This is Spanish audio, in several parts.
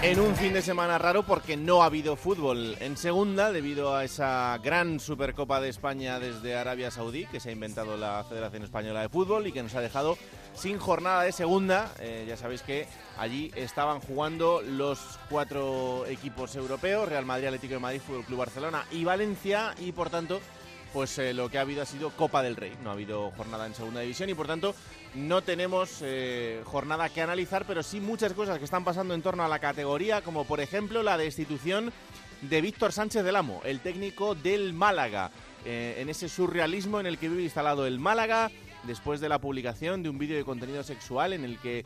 En un fin de semana raro porque no ha habido fútbol en segunda debido a esa gran Supercopa de España desde Arabia Saudí que se ha inventado la Federación Española de Fútbol y que nos ha dejado sin jornada de segunda. Eh, ya sabéis que allí estaban jugando los cuatro equipos europeos, Real Madrid, Atlético de Madrid, Fútbol Club Barcelona y Valencia y por tanto pues eh, lo que ha habido ha sido Copa del Rey. No ha habido jornada en segunda división y por tanto no tenemos eh, jornada que analizar, pero sí muchas cosas que están pasando en torno a la categoría, como por ejemplo la destitución de Víctor Sánchez del Amo, el técnico del Málaga, eh, en ese surrealismo en el que vive instalado el Málaga. Después de la publicación de un vídeo de contenido sexual en el que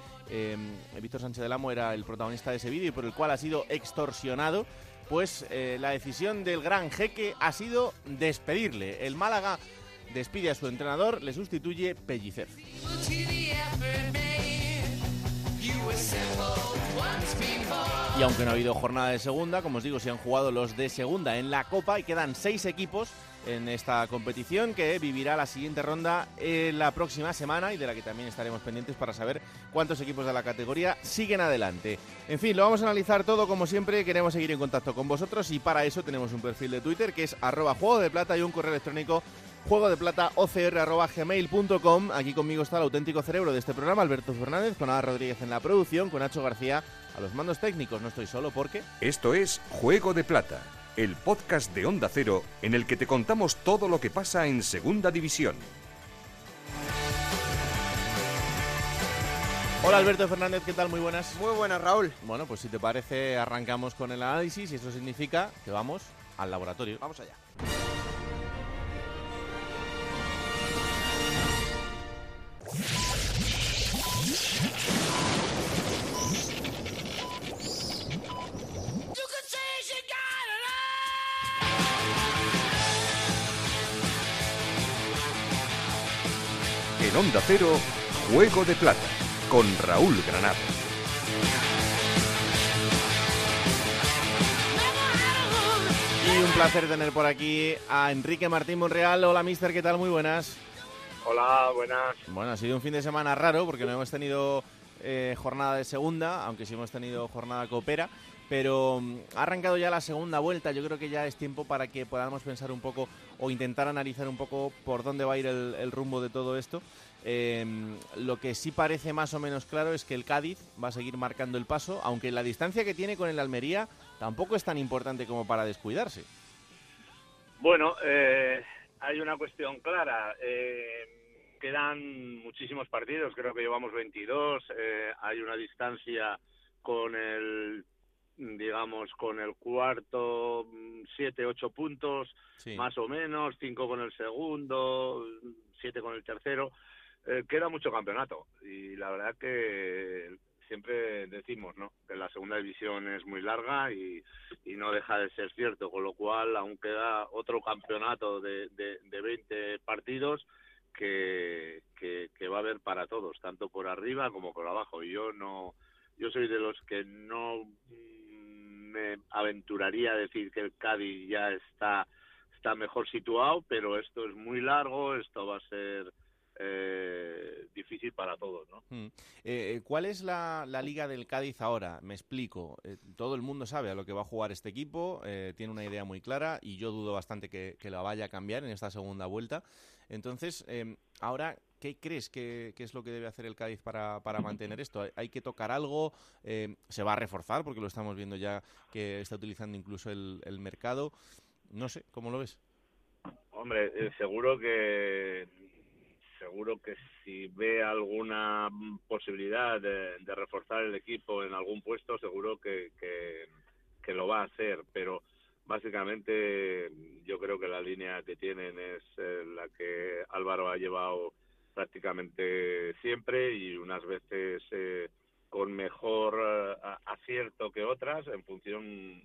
Víctor Sánchez del Amo era el protagonista de ese vídeo y por el cual ha sido extorsionado, pues eh, la decisión del gran jeque ha sido despedirle. El Málaga despide a su entrenador, le sustituye Pellicer. Y aunque no ha habido jornada de segunda, como os digo, se han jugado los de segunda en la Copa y quedan seis equipos en esta competición que vivirá la siguiente ronda en la próxima semana y de la que también estaremos pendientes para saber cuántos equipos de la categoría siguen adelante. En fin, lo vamos a analizar todo como siempre, queremos seguir en contacto con vosotros y para eso tenemos un perfil de Twitter que es arroba juego de plata y un correo electrónico juego de plata. Aquí conmigo está el auténtico cerebro de este programa, Alberto Fernández, con Ada Rodríguez en la producción, con Nacho García a los mandos técnicos. No estoy solo porque... Esto es Juego de Plata, el podcast de Onda Cero en el que te contamos todo lo que pasa en Segunda División. Hola Alberto Fernández, ¿qué tal? Muy buenas. Muy buenas, Raúl. Bueno, pues si te parece, arrancamos con el análisis y eso significa que vamos al laboratorio. Vamos allá. En Onda Cero, Juego de Plata, con Raúl Granado. Y un placer tener por aquí a Enrique Martín Monreal. Hola, mister, ¿qué tal? Muy buenas. Hola, buenas. Bueno, ha sido un fin de semana raro porque no hemos tenido eh, jornada de segunda, aunque sí hemos tenido jornada coopera. Pero mm, ha arrancado ya la segunda vuelta. Yo creo que ya es tiempo para que podamos pensar un poco o intentar analizar un poco por dónde va a ir el, rumbo de todo esto. Eh, lo que sí parece más o menos claro es que el Cádiz va a seguir marcando el paso, aunque la distancia que tiene con el Almería tampoco es tan importante como para descuidarse. Bueno, eh, hay una cuestión clara. Eh, quedan muchísimos partidos, creo que llevamos 22. Eh, hay una distancia con el, digamos, con el cuarto, 7, 8 puntos, Sí. más o menos, 5 con el segundo, 7 con el tercero. Eh, queda mucho campeonato y la verdad que siempre decimos ¿no? que la segunda división es muy larga y, y no deja de ser cierto, con lo cual aún queda otro campeonato de, de, de 20 partidos que, que, que va a haber para todos, tanto por arriba como por abajo. Y yo no, yo soy de los que no mm, me aventuraría a decir que el Cádiz ya está está mejor situado, pero esto es muy largo, esto va a ser eh, difícil para todos, ¿no? Mm. Eh, ¿Cuál es la, liga del Cádiz ahora? Me explico. Eh, todo el mundo sabe a lo que va a jugar este equipo, eh, tiene una idea muy clara y yo dudo bastante que, la vaya a cambiar en esta segunda vuelta. Entonces, eh, ahora, ¿qué crees que, que es lo que debe hacer el Cádiz para, para mantener esto? ¿Hay, que tocar algo? Eh, ¿Se va a reforzar? Porque lo estamos viendo ya que está utilizando incluso el, el mercado. No sé, ¿cómo lo ves? Hombre, eh, seguro que seguro que si ve alguna posibilidad de, de reforzar el equipo en algún puesto, seguro que, que, que lo va a hacer, pero básicamente yo creo que la línea que tienen es eh, la que Álvaro ha llevado prácticamente siempre y unas veces eh, con mejor eh, acierto que otras en función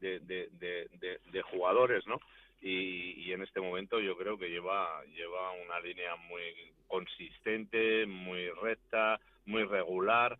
de, de, jugadores, ¿no? Y, en este momento yo creo que lleva lleva una línea muy consistente, muy recta, muy regular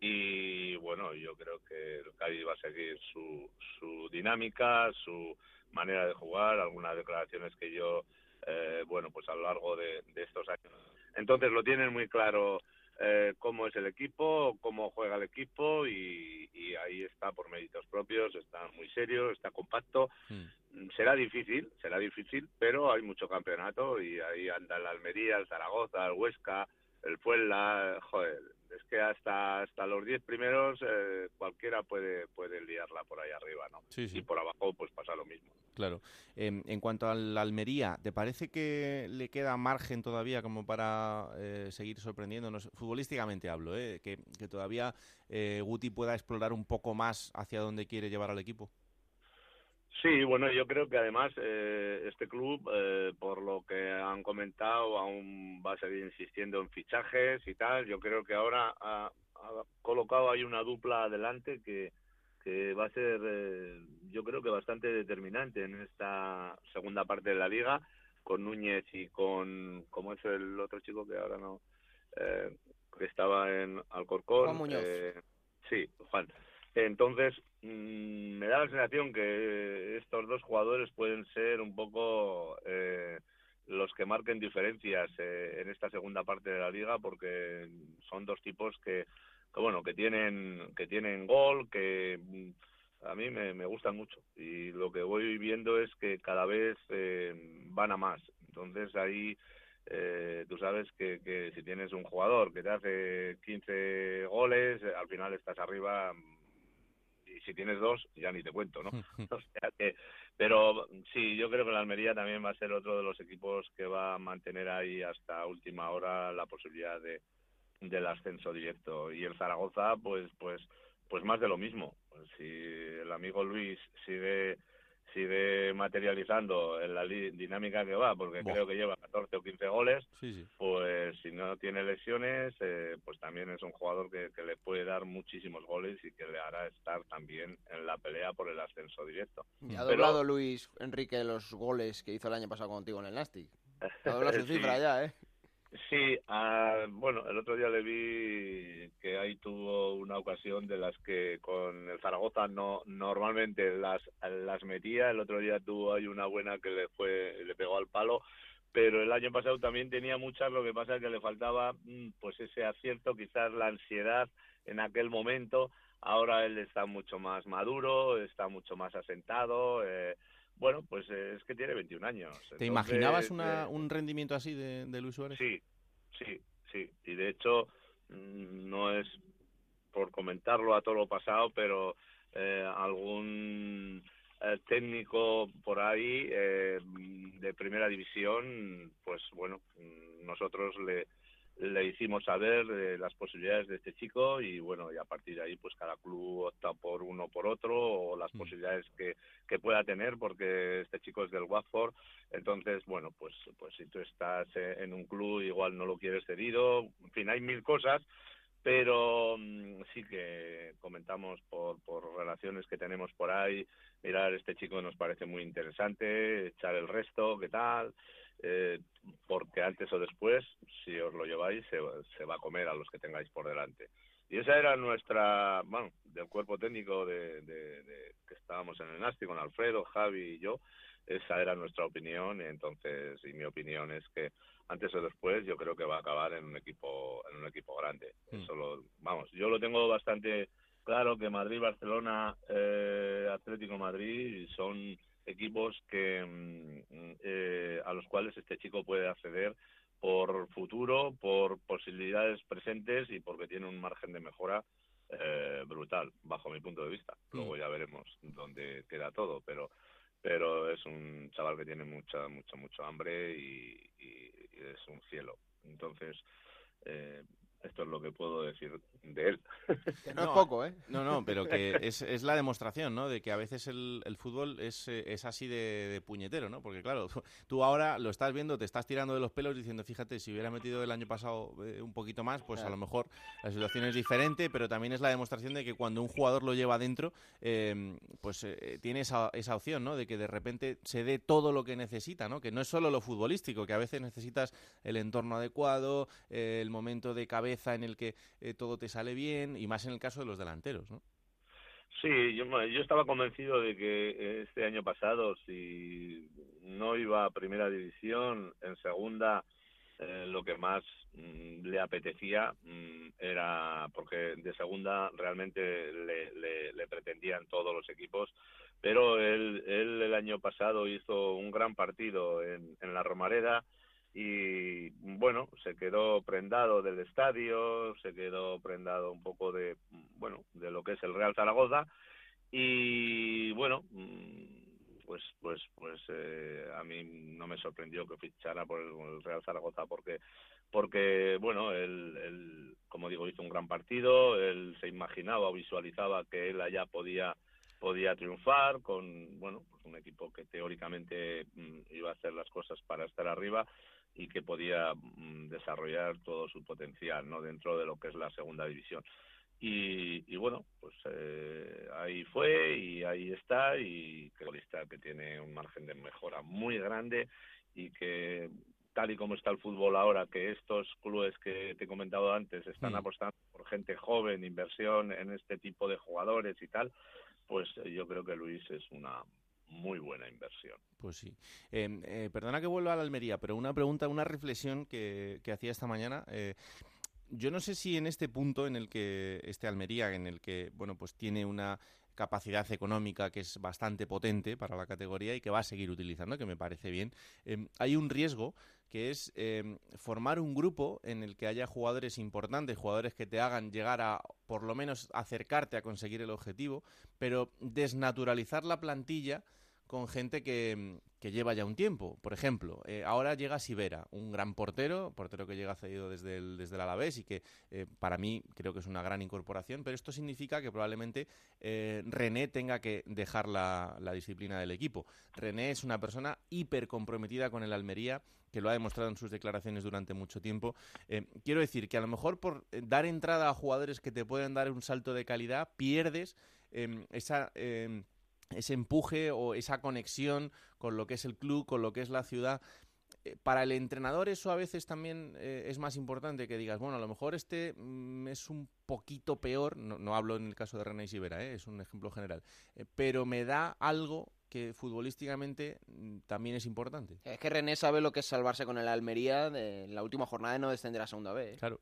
y bueno, yo creo que el Cádiz va a seguir su, su dinámica, su manera de jugar, algunas declaraciones que yo, eh, bueno, pues a lo largo de, estos años. Entonces lo tienen muy claro eh, cómo es el equipo, cómo juega el equipo y, ahí está por méritos propios, está muy serio, está compacto. Mm. Será difícil, será difícil, pero hay mucho campeonato y ahí anda el Almería, el Zaragoza, el Huesca, el Puebla, joder, es que hasta hasta los 10 primeros eh, cualquiera puede puede liarla por ahí arriba, ¿no? Y por abajo pues pasa lo mismo. Claro. Em, en cuanto al Almería, ¿te parece que le queda margen todavía como para eh, seguir sorprendiéndonos? Futbolísticamente hablo, ¿eh? Que, que todavía eh, Guti pueda explorar un poco más hacia dónde quiere llevar al equipo. Sí, bueno, yo creo que además eh, este club, eh, por lo que han comentado, aún va a seguir insistiendo en fichajes y tal. Yo creo que ahora ha, colocado ahí una dupla adelante que, que va a ser, eh, yo creo que bastante determinante en esta segunda parte de la liga, con Núñez y con, ¿cómo es el otro chico que ahora no, que estaba en Alcorcón? Juan Muñoz. sí, Juan. Entonces, mm, me da la sensación que estos dos jugadores pueden ser un poco eh, los que marquen diferencias eh, en esta segunda parte de la liga, porque son dos tipos que, bueno, que tienen, que tienen gol, que mm, a mí me, gustan mucho. Y lo que voy viendo es que cada vez eh, van a más. Entonces ahí eh, tú sabes que, que, si tienes un jugador que te hace 15 goles, al final estás arriba si tienes dos, ya ni te cuento, ¿no? o sea que, pero sí, yo creo que la Almería también va a ser otro de los equipos que va a mantener ahí hasta última hora la posibilidad de del ascenso directo y el Zaragoza pues pues pues más de lo mismo si el amigo Luis sigue sigue materializando en la dinámica que va, porque creo que lleva 14 o 15 goles, pues si no tiene lesiones, eh, pues también es un jugador que, le puede dar muchísimos goles y que le hará estar también en la pelea por el ascenso directo. ha doblado Luis Enrique los goles que hizo el año pasado contigo en el Nastic. Ha doblado su cifra ya, ¿eh? Sí, ah, bueno, el otro día le vi que ahí tuvo una ocasión de las que con el Zaragoza no normalmente las las metía. El otro día tuvo ahí una buena que le fue le pegó al palo, pero el año pasado también tenía muchas. Lo que pasa es que le faltaba mm, pues ese acierto, quizás la ansiedad en aquel momento. Ahora él está mucho más maduro, está mucho más asentado. Eh, bueno, pues eh, es que tiene 21 años. ¿Te imaginabas una, eh, un rendimiento así de, de, Luis Suárez? Sí, sí, sí. Y de hecho, mm, no es por comentarlo a todo lo pasado, pero eh, algún técnico por ahí de primera división, pues bueno, mm, nosotros le, le hicimos saber de las posibilidades de este chico y bueno, y a partir de ahí pues cada club opta por uno por otro o las mm. posibilidades que, que pueda tener porque este chico es del Watford, entonces bueno, pues pues si tú estás en un club igual no lo quieres cedido, en fin, hay mil cosas, pero mm, sí que comentamos por, por relaciones que tenemos por ahí, mirar este chico nos parece muy interesante, echar el resto, qué tal, eh, porque antes o después, si os lo lleváis, se, se, va a comer a los que tengáis por delante. Y esa era nuestra, bueno, del cuerpo técnico de, de, que estábamos en el Nasti con Alfredo, Javi y yo, esa era nuestra opinión y entonces, y mi opinión es que antes o después yo creo que va a acabar en un equipo, en un equipo grande. Mm. Eso lo, vamos, yo lo tengo bastante claro que Madrid, Barcelona, eh, Atlético Madrid son equipos que mm, eh, a los cuales este chico puede acceder por futuro, por posibilidades presentes y porque tiene un margen de mejora eh, brutal, bajo mi punto de vista. Mm. Luego ya veremos dónde queda todo, pero pero es un chaval que tiene mucha, mucho, mucho hambre y, es un cielo. Entonces, eh, esto es lo que puedo decir de él. no, es poco, ¿eh? No, no, pero que es, es la demostración, ¿no? De que a veces el, el fútbol es, eh, es así de, puñetero, ¿no? Porque claro, tú ahora lo estás viendo, te estás tirando de los pelos diciendo, fíjate, si hubiera metido el año pasado eh, un poquito más, pues a lo mejor la situación es diferente, pero también es la demostración de que cuando un jugador lo lleva adentro, em, pues eh, tiene esa, esa opción, ¿no? De que de repente se dé todo lo que necesita, ¿no? Que no es solo lo futbolístico, que a veces necesitas el entorno adecuado, el momento de cabeza en el que eh, todo te sale bien y más en el caso de los delanteros, ¿no? Sí, yo, estaba convencido de que este año pasado, si no iba a primera división, en segunda, eh, lo que más mm, le apetecía mm, era, porque de segunda realmente le, pretendían todos los equipos, pero él, el año pasado hizo un gran partido en la Romareda, y bueno, se quedó prendado del estadio, se quedó prendado un poco de, bueno, de lo que es el Real Zaragoza y bueno, mm, pues pues pues eh, a mí no me sorprendió que fichara por el, Real Zaragoza porque porque bueno él, él, como digo hizo un gran partido él se imaginaba o visualizaba que él allá podía podía triunfar con bueno pues un equipo que teóricamente mm, iba a hacer las cosas para estar arriba y que podía mm, desarrollar todo su potencial no dentro de lo que es la segunda división y, y bueno pues eh, ahí fue y ahí está y lista que tiene un margen de mejora muy grande y que tal y como está el fútbol ahora, que estos clubes que te he comentado antes están mm. apostando por gente joven, inversión en este tipo de jugadores y tal, pues yo creo que Luis es una muy buena inversión. Pues sí. Em, eh, perdona que vuelva a la Almería, pero una pregunta, una reflexión que, hacía esta mañana. Eh, yo no sé si en este punto en el que este Almería, en el que bueno, pues tiene una capacidad económica que es bastante potente para la categoría y que va a seguir utilizando, que me parece bien. Em, hay un riesgo que es em, formar un grupo en el que haya jugadores importantes, jugadores que te hagan llegar a por lo menos acercarte a conseguir el objetivo, pero desnaturalizar la plantilla con gente que, que lleva ya un tiempo. Por ejemplo, eh, ahora llega Sivera, un gran portero, portero que llega cedido desde el, desde el Alavés y que eh, para mí creo que es una gran incorporación, pero esto significa que probablemente eh, René tenga que dejar la, la, disciplina del equipo. René es una persona hiper comprometida con el Almería, que lo ha demostrado en sus declaraciones durante mucho tiempo. quiero decir que a lo mejor por dar entrada a jugadores que te pueden dar un salto de calidad, pierdes em, esa em, ese empuje o esa conexión con lo que es el club, con lo que es la ciudad. Eh, para el entrenador eso a veces también eh, es más importante que digas, bueno, a lo mejor este mm, es un poquito peor, no, hablo en el caso de René Sivera, eh, es un ejemplo general, pero me da algo que futbolísticamente mm, también es importante. Es que René sabe lo que es salvarse con el Almería en la última jornada de no descender a segunda vez. Claro.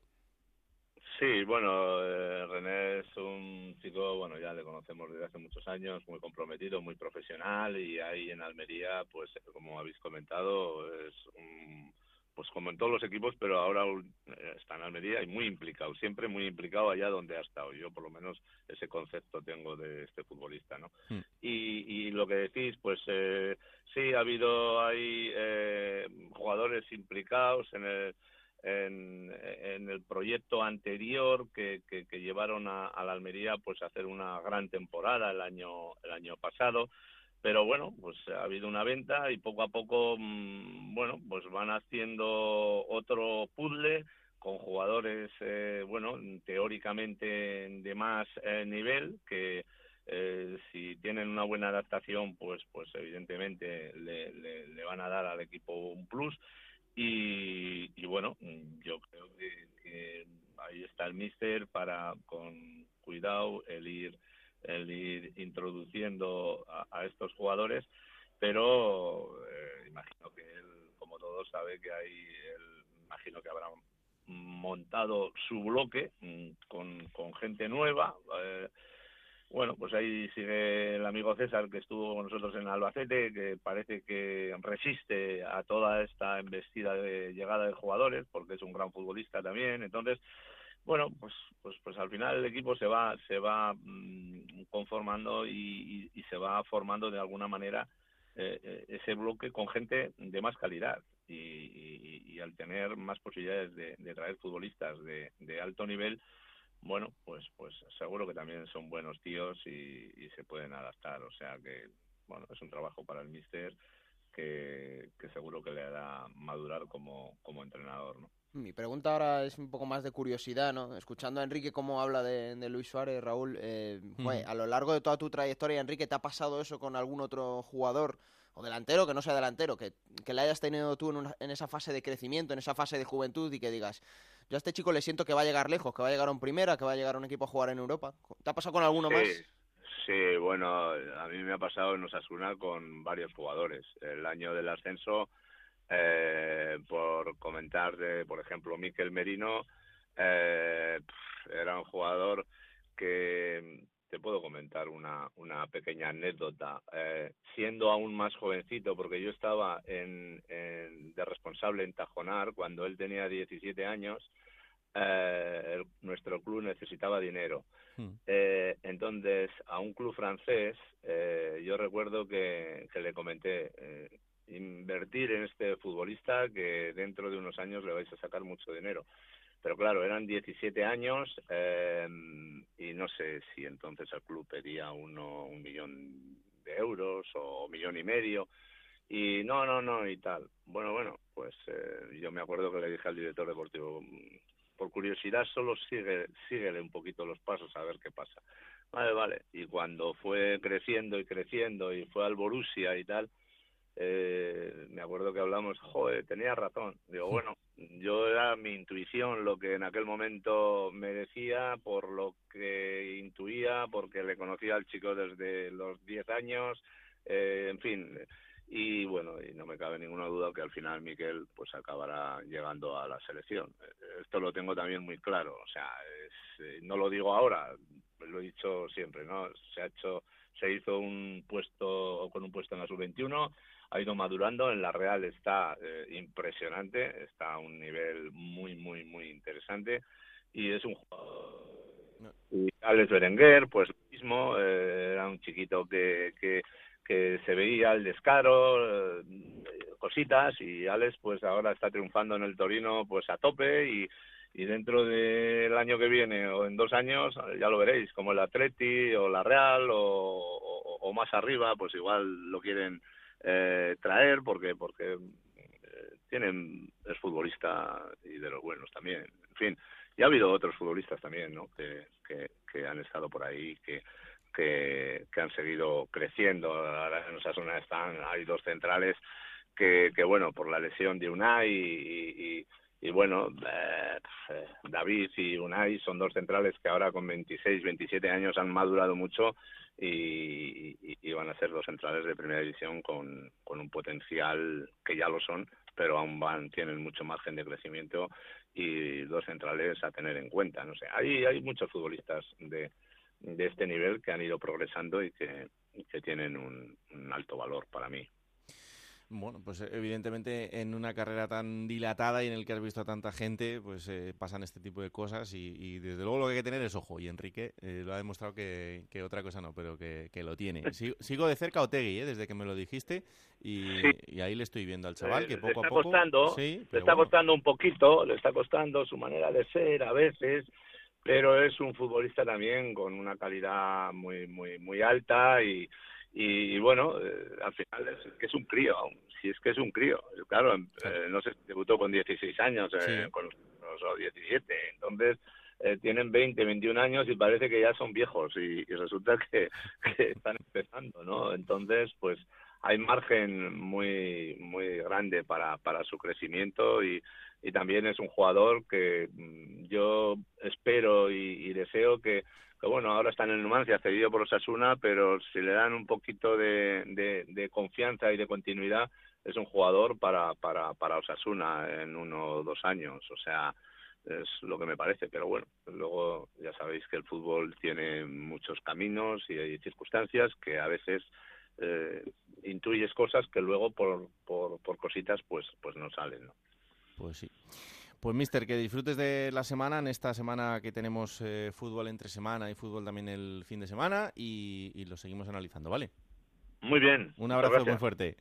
Sí, bueno, eh, René es un chico, bueno, ya le conocemos desde hace muchos años, muy comprometido, muy profesional y ahí en Almería, pues como habéis comentado, es un, pues como en todos los equipos, pero ahora eh, está en Almería y muy implicado, siempre muy implicado allá donde ha estado. Yo por lo menos ese concepto tengo de este futbolista, ¿no? Hmm. Y, y lo que decís, pues eh, sí, ha habido ahí eh, jugadores implicados en el en, el proyecto anterior que, que, llevaron a, la Almería pues a hacer una gran temporada el año el año pasado. Pero bueno pues ha habido una venta y poco a poco mm, bueno pues van haciendo otro puzzle con jugadores eh, bueno teóricamente de más eh, nivel que eh, si tienen una buena adaptación pues pues evidentemente le, le van a dar al equipo un plus y, bueno, yo creo que, ahí está el míster para, con cuidado, el ir, el ir introduciendo a, estos jugadores, pero eh, imagino que él, como todos, sabe que hay, él, imagino que habrá montado su bloque mm, con, con gente nueva. Eh, bueno, pues ahí sigue el amigo César que estuvo con nosotros en Albacete, que parece que resiste a toda esta embestida de llegada de jugadores, porque es un gran futbolista también. Entonces, bueno, pues, pues, pues al final el equipo se va, se va mm, conformando y, se va formando de alguna manera eh, eh, ese bloque con gente de más calidad. y, al tener más posibilidades de, traer futbolistas de, alto nivel, bueno, pues pues seguro que también son buenos tíos y, se pueden adaptar. O sea que, bueno, es un trabajo para el míster que, seguro que le hará madurar como, como entrenador, ¿no? Mi pregunta ahora es un poco más de curiosidad, ¿no? Escuchando a Enrique cómo habla de, Luis Suárez, Raúl, eh, a lo largo de toda tu trayectoria, Enrique, ¿te ha pasado eso con algún otro jugador o delantero que no sea delantero, que, que le hayas tenido tú en, en, esa fase de crecimiento, en esa fase de juventud y que digas, yo a este chico le siento que va a llegar lejos, que va a llegar a un primera, que va a llegar a un equipo a jugar en Europa? ¿Te ha pasado con alguno más? Sí, bueno, a mí me ha pasado en Osasuna con varios jugadores. El año del ascenso eh, por comentar, de, por ejemplo, Miquel Merino, eh, era un jugador que te puedo comentar una, una pequeña anécdota. Eh, siendo aún más jovencito, porque yo estaba en, de responsable en Tajonar cuando él tenía 17 años, eh, nuestro club necesitaba dinero. Hmm. Eh, entonces, a un club francés, yo recuerdo que, que le comenté, invertir en este futbolista que dentro de unos años le vais a sacar mucho dinero. Pero claro, eran 17 años eh, y no sé si entonces el club pedía uno, un millón de euros o millón y medio. Y no, no, no, y tal. Bueno, bueno, pues eh, yo me acuerdo que le dije al director deportivo, mm, por curiosidad solo sigue, síguele un poquito los pasos a ver qué pasa. Vale, vale. Y cuando fue creciendo y creciendo y fue al Borussia y tal, eh, me acuerdo que hablamos, joder, tenía razón. Digo, bueno, yo era mi intuición lo que en aquel momento me decía, por lo que intuía, porque le conocía al chico desde los 10 años, eh, en fin. Y bueno, y no me cabe ninguna duda que al final Miquel pues acabará llegando a la selección. Esto lo tengo también muy claro, o sea, eh, no lo digo ahora, lo he dicho siempre, ¿no? Se ha hecho, se hizo un puesto con un puesto en la sub-21 ha ido madurando. En la Real está eh, impresionante, está a un nivel muy, muy, muy interesante. Y es un jugador. Y Alex Berenguer, pues mismo, eh, era un chiquito que, que, que se veía el descaro, eh, cositas, y Alex, pues ahora está triunfando en el Torino, pues a tope. Y, y dentro del año que viene o en dos años ya lo veréis como el Atleti o la Real o, o más arriba pues igual lo quieren eh, traer porque porque eh, tienen es futbolista y de los buenos también. En fin y ha habido otros futbolistas también no que, que, han estado por ahí que que, han seguido creciendo. Ahora en esa zona están hay dos centrales que, que bueno por la lesión de Unai y, y, bueno, eh, David y Unai son dos centrales que ahora con 26, 27 años han madurado mucho y, van a ser dos centrales de primera división con, con un potencial que ya lo son, pero aún van, tienen mucho margen de crecimiento y dos centrales a tener en cuenta. No sé, hay, hay muchos futbolistas de, de este nivel que han ido progresando y que, que tienen un alto valor para mí. Bueno, pues eh, evidentemente en una carrera tan dilatada y en el que has visto a tanta gente, pues eh, pasan este tipo de cosas y, desde luego lo que hay que tener es ojo. Y Enrique eh, lo ha demostrado que, otra cosa no, pero que, lo tiene. Sigo, de cerca a Otegui, desde que me lo dijiste, y, ahí le estoy viendo al chaval que poco a poco... Costando, le está costando un poquito, le está costando su manera de ser a veces, pero es un futbolista también con una calidad muy, muy, muy alta y y, bueno, eh, al final es que es un crío, si es que es un crío. Claro, eh, no sé, debutó con 16 años, eh, con los 17, entonces tienen 20, 21 años y parece que ya son viejos y, resulta que, están empezando, ¿no? Entonces, pues hay margen muy muy grande para, para su crecimiento y, y también es un jugador que mm, yo espero y deseo que bueno, ahora está en el Numancia, cedido por Osasuna, pero si le dan un poquito de, de, confianza y de continuidad, es un jugador para, para, para Osasuna en uno o dos años. O sea, es lo que me parece, pero bueno, luego ya sabéis que el fútbol tiene muchos caminos y hay circunstancias que a veces eh, intuyes cosas que luego por, por, por cositas pues, pues no salen, ¿no? Pues sí. Pues, mister, que disfrutes de la semana, en esta semana que tenemos eh, fútbol entre semana y fútbol también el fin de semana, y, lo seguimos analizando, ¿vale? Muy bien. Un abrazo muy fuerte.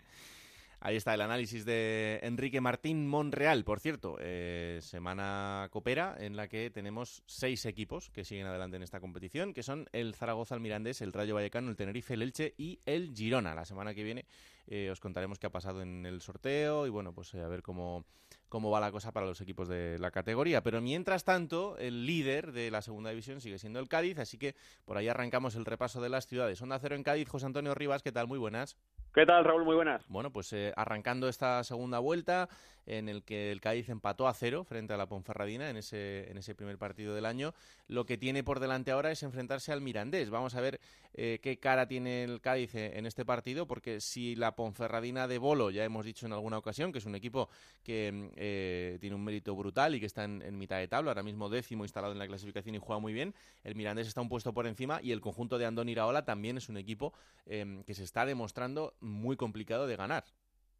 Ahí está el análisis de Enrique Martín Monreal. Por cierto, eh, semana copera en la que tenemos seis equipos que siguen adelante en esta competición, que son el Zaragoza, el Mirandés, el Rayo Vallecano, el Tenerife, el Elche y el Girona. La semana que viene eh, os contaremos qué ha pasado en el sorteo y bueno, pues a ver cómo, cómo va la cosa para los equipos de la categoría. Pero mientras tanto, el líder de la segunda división sigue siendo el Cádiz, así que por ahí arrancamos el repaso de las ciudades. Onda Cero en Cádiz, José Antonio Rivas, ¿qué tal? Muy buenas. ¿Qué tal, Raúl? Muy buenas. Bueno, pues eh, arrancando esta segunda vuelta en el que el Cádiz empató a cero frente a la Ponferradina en ese, en ese primer partido del año. Lo que tiene por delante ahora es enfrentarse al Mirandés. Vamos a ver eh, qué cara tiene el Cádiz eh, en este partido, porque si la Ponferradina de Bolo, ya hemos dicho en alguna ocasión, que es un equipo que tiene un mérito brutal y que está en, mitad de tabla, ahora mismo décimo instalado en la clasificación y juega muy bien, el Mirandés está un puesto por encima y el conjunto de Andón Iraola también es un equipo que se está demostrando muy complicado de ganar.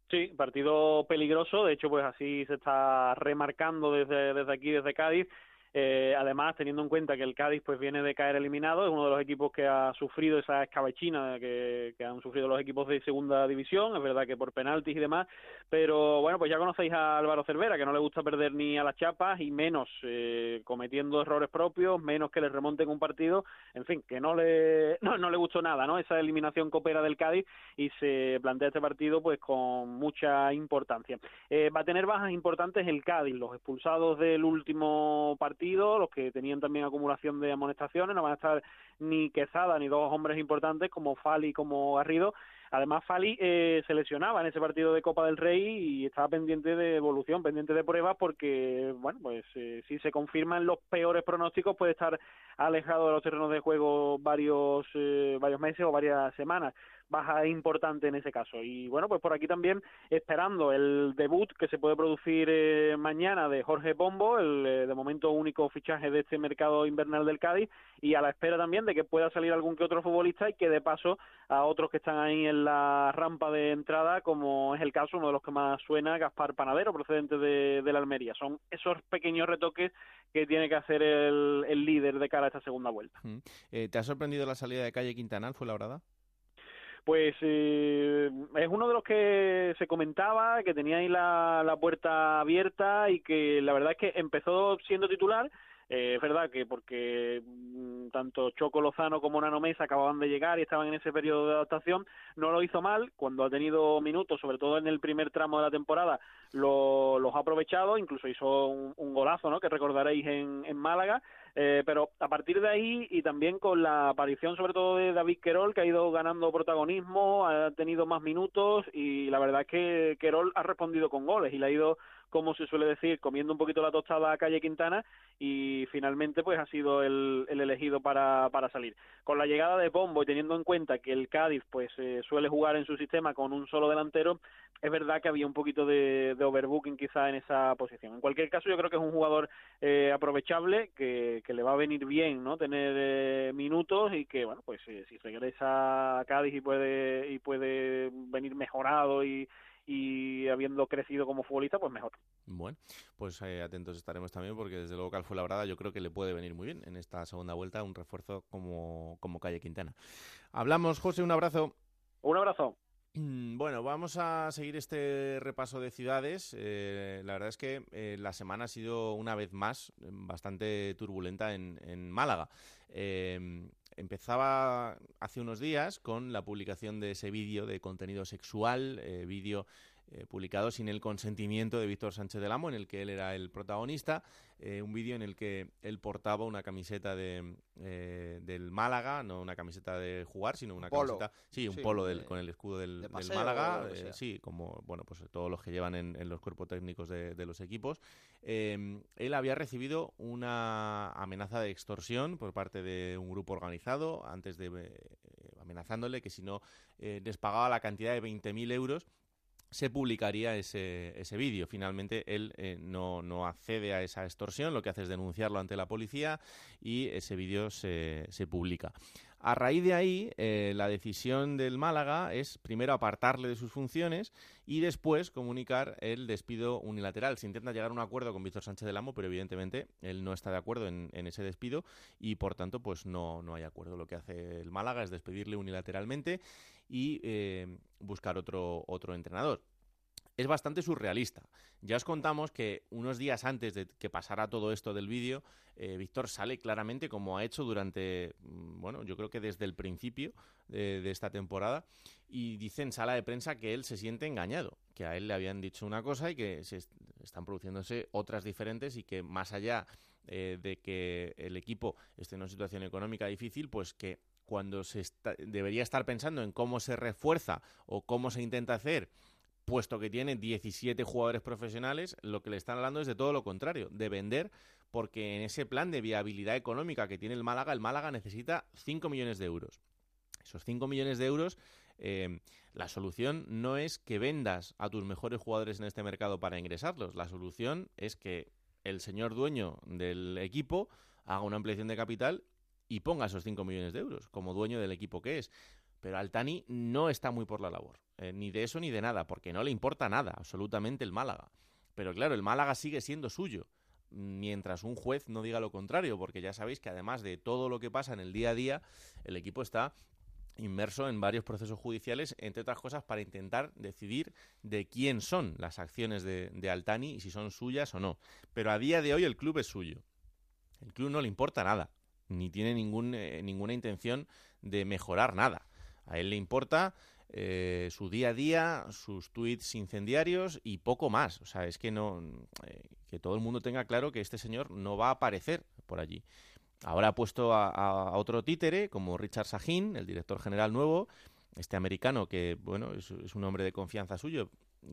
Sí, partido peligroso, de hecho pues así se está remarcando desde, desde aquí, desde Cádiz, eh, además, teniendo en cuenta que el Cádiz pues viene de caer eliminado, es uno de los equipos que ha sufrido esa escabechina que, han sufrido los equipos de segunda división, es verdad que por penaltis y demás, pero bueno, pues ya conocéis a Álvaro Cervera, que no le gusta perder ni a las chapas y menos eh, cometiendo errores propios, menos que le remonten un partido, en fin, que no le, no, no le gustó nada, ¿no? Esa eliminación copera del Cádiz y se plantea este partido pues con mucha importancia. Eh, va a tener bajas importantes el Cádiz, los expulsados del último partido los que tenían también acumulación de amonestaciones, no van a estar ni Quesada ni dos hombres importantes como Fali como Garrido. Además, Fali eh, se lesionaba en ese partido de Copa del Rey y estaba pendiente de evolución, pendiente de pruebas, porque, bueno, pues eh, si se confirman los peores pronósticos, puede estar alejado de los terrenos de juego varios, eh, varios meses o varias semanas baja importante en ese caso. Y bueno, pues por aquí también esperando el debut que se puede producir eh, mañana de Jorge Pombo, el eh, de momento único fichaje de este mercado invernal del Cádiz, y a la espera también de que pueda salir algún que otro futbolista y que de paso a otros que están ahí en la rampa de entrada, como es el caso, uno de los que más suena, Gaspar Panadero, procedente de, la Almería. Son esos pequeños retoques que tiene que hacer el, líder de cara a esta segunda vuelta. Eh, ¿Te ha sorprendido la salida de Calle Quintanal? ¿Fue la verdad? Pues eh, es uno de los que se comentaba, que tenía ahí la, puerta abierta y que la verdad es que empezó siendo titular eh, es verdad que porque mm, tanto Choco Lozano como Nano Mesa acababan de llegar y estaban en ese periodo de adaptación, no lo hizo mal. Cuando ha tenido minutos, sobre todo en el primer tramo de la temporada, lo, los ha aprovechado. Incluso hizo un, golazo, ¿no? Que recordaréis en, en Málaga. Eh, pero a partir de ahí y también con la aparición sobre todo de David Querol que ha ido ganando protagonismo, ha tenido más minutos y la verdad es que Querol ha respondido con goles y le ha ido como se suele decir, comiendo un poquito la tostada a Calle Quintana y finalmente pues ha sido el, elegido para, para, salir. Con la llegada de Bombo y teniendo en cuenta que el Cádiz pues eh, suele jugar en su sistema con un solo delantero, es verdad que había un poquito de, overbooking quizá en esa posición. En cualquier caso yo creo que es un jugador eh, aprovechable, que, que, le va a venir bien no tener eh, minutos y que bueno pues si regresa a Cádiz y puede, y puede venir mejorado y y habiendo crecido como futbolista, pues mejor. Bueno, pues eh, atentos estaremos también porque desde luego Cal Labrada yo creo que le puede venir muy bien en esta segunda vuelta un refuerzo como, como Calle Quintana. Hablamos, José, un abrazo. Un abrazo. Mm, bueno, vamos a seguir este repaso de ciudades. Eh, la verdad es que eh, la semana ha sido una vez más bastante turbulenta en, Málaga. Eh, empezaba hace unos días con la publicación de ese vídeo de contenido sexual, eh, vídeo eh, publicado sin el consentimiento de Víctor Sánchez del Amo, en el que él era el protagonista, eh, un vídeo en el que él portaba una camiseta de, eh, del Málaga, no una camiseta de jugar, sino una camiseta, sí, un polo del, con el escudo del, Málaga, sí, como bueno, pues todos los que llevan en, los cuerpos técnicos de, de los equipos. él había recibido una amenaza de extorsión por parte de un grupo organizado, antes de amenazándole que si no les pagaba la cantidad de 20.000 euros se publicaría ese, ese vídeo. Finalmente, él eh, no, no, accede a esa extorsión, lo que hace es denunciarlo ante la policía y ese vídeo se, se publica. A raíz de ahí, eh, la decisión del Málaga es primero apartarle de sus funciones y después comunicar el despido unilateral. Se intenta llegar a un acuerdo con Víctor Sánchez del Amo, pero evidentemente él no está de acuerdo en, ese despido y por tanto pues no, no hay acuerdo. Lo que hace el Málaga es despedirle unilateralmente y eh, buscar otro, otro entrenador. es bastante surrealista. Ya os contamos que unos días antes de que pasara todo esto del vídeo, eh, Víctor sale claramente como ha hecho durante, mm, bueno, yo creo que desde el principio de, esta temporada, y dice en sala de prensa que él se siente engañado, que a él le habían dicho una cosa y que se están produciéndose otras diferentes y que más allá eh, de que el equipo esté en una situación económica difícil, pues que cuando se debería estar pensando en cómo se refuerza o cómo se intenta hacer puesto que tiene 17 jugadores profesionales, lo que le están hablando es de todo lo contrario, de vender, porque en ese plan de viabilidad económica que tiene el Málaga, el Málaga necesita 5 millones de euros. Esos 5 millones de euros, eh, la solución no es que vendas a tus mejores jugadores en este mercado para ingresarlos, la solución es que el señor dueño del equipo haga una ampliación de capital y ponga esos 5 millones de euros como dueño del equipo que es. Pero Altani no está muy por la labor, eh, ni de eso ni de nada, porque no le importa nada, absolutamente el Málaga. Pero claro, el Málaga sigue siendo suyo, mientras un juez no diga lo contrario, porque ya sabéis que además de todo lo que pasa en el día a día, el equipo está inmerso en varios procesos judiciales, entre otras cosas, para intentar decidir de quién son las acciones de, Altani y si son suyas o no. Pero a día de hoy el club es suyo. El club no le importa nada, ni tiene ningún, eh, ninguna intención de mejorar nada. A él le importa eh, su día a día, sus tweets incendiarios y poco más. O sea, es que no eh, que todo el mundo tenga claro que este señor no va a aparecer por allí. Ahora ha puesto a, otro títere como Richard Sahin, el director general nuevo, este americano que bueno es, un hombre de confianza suyo,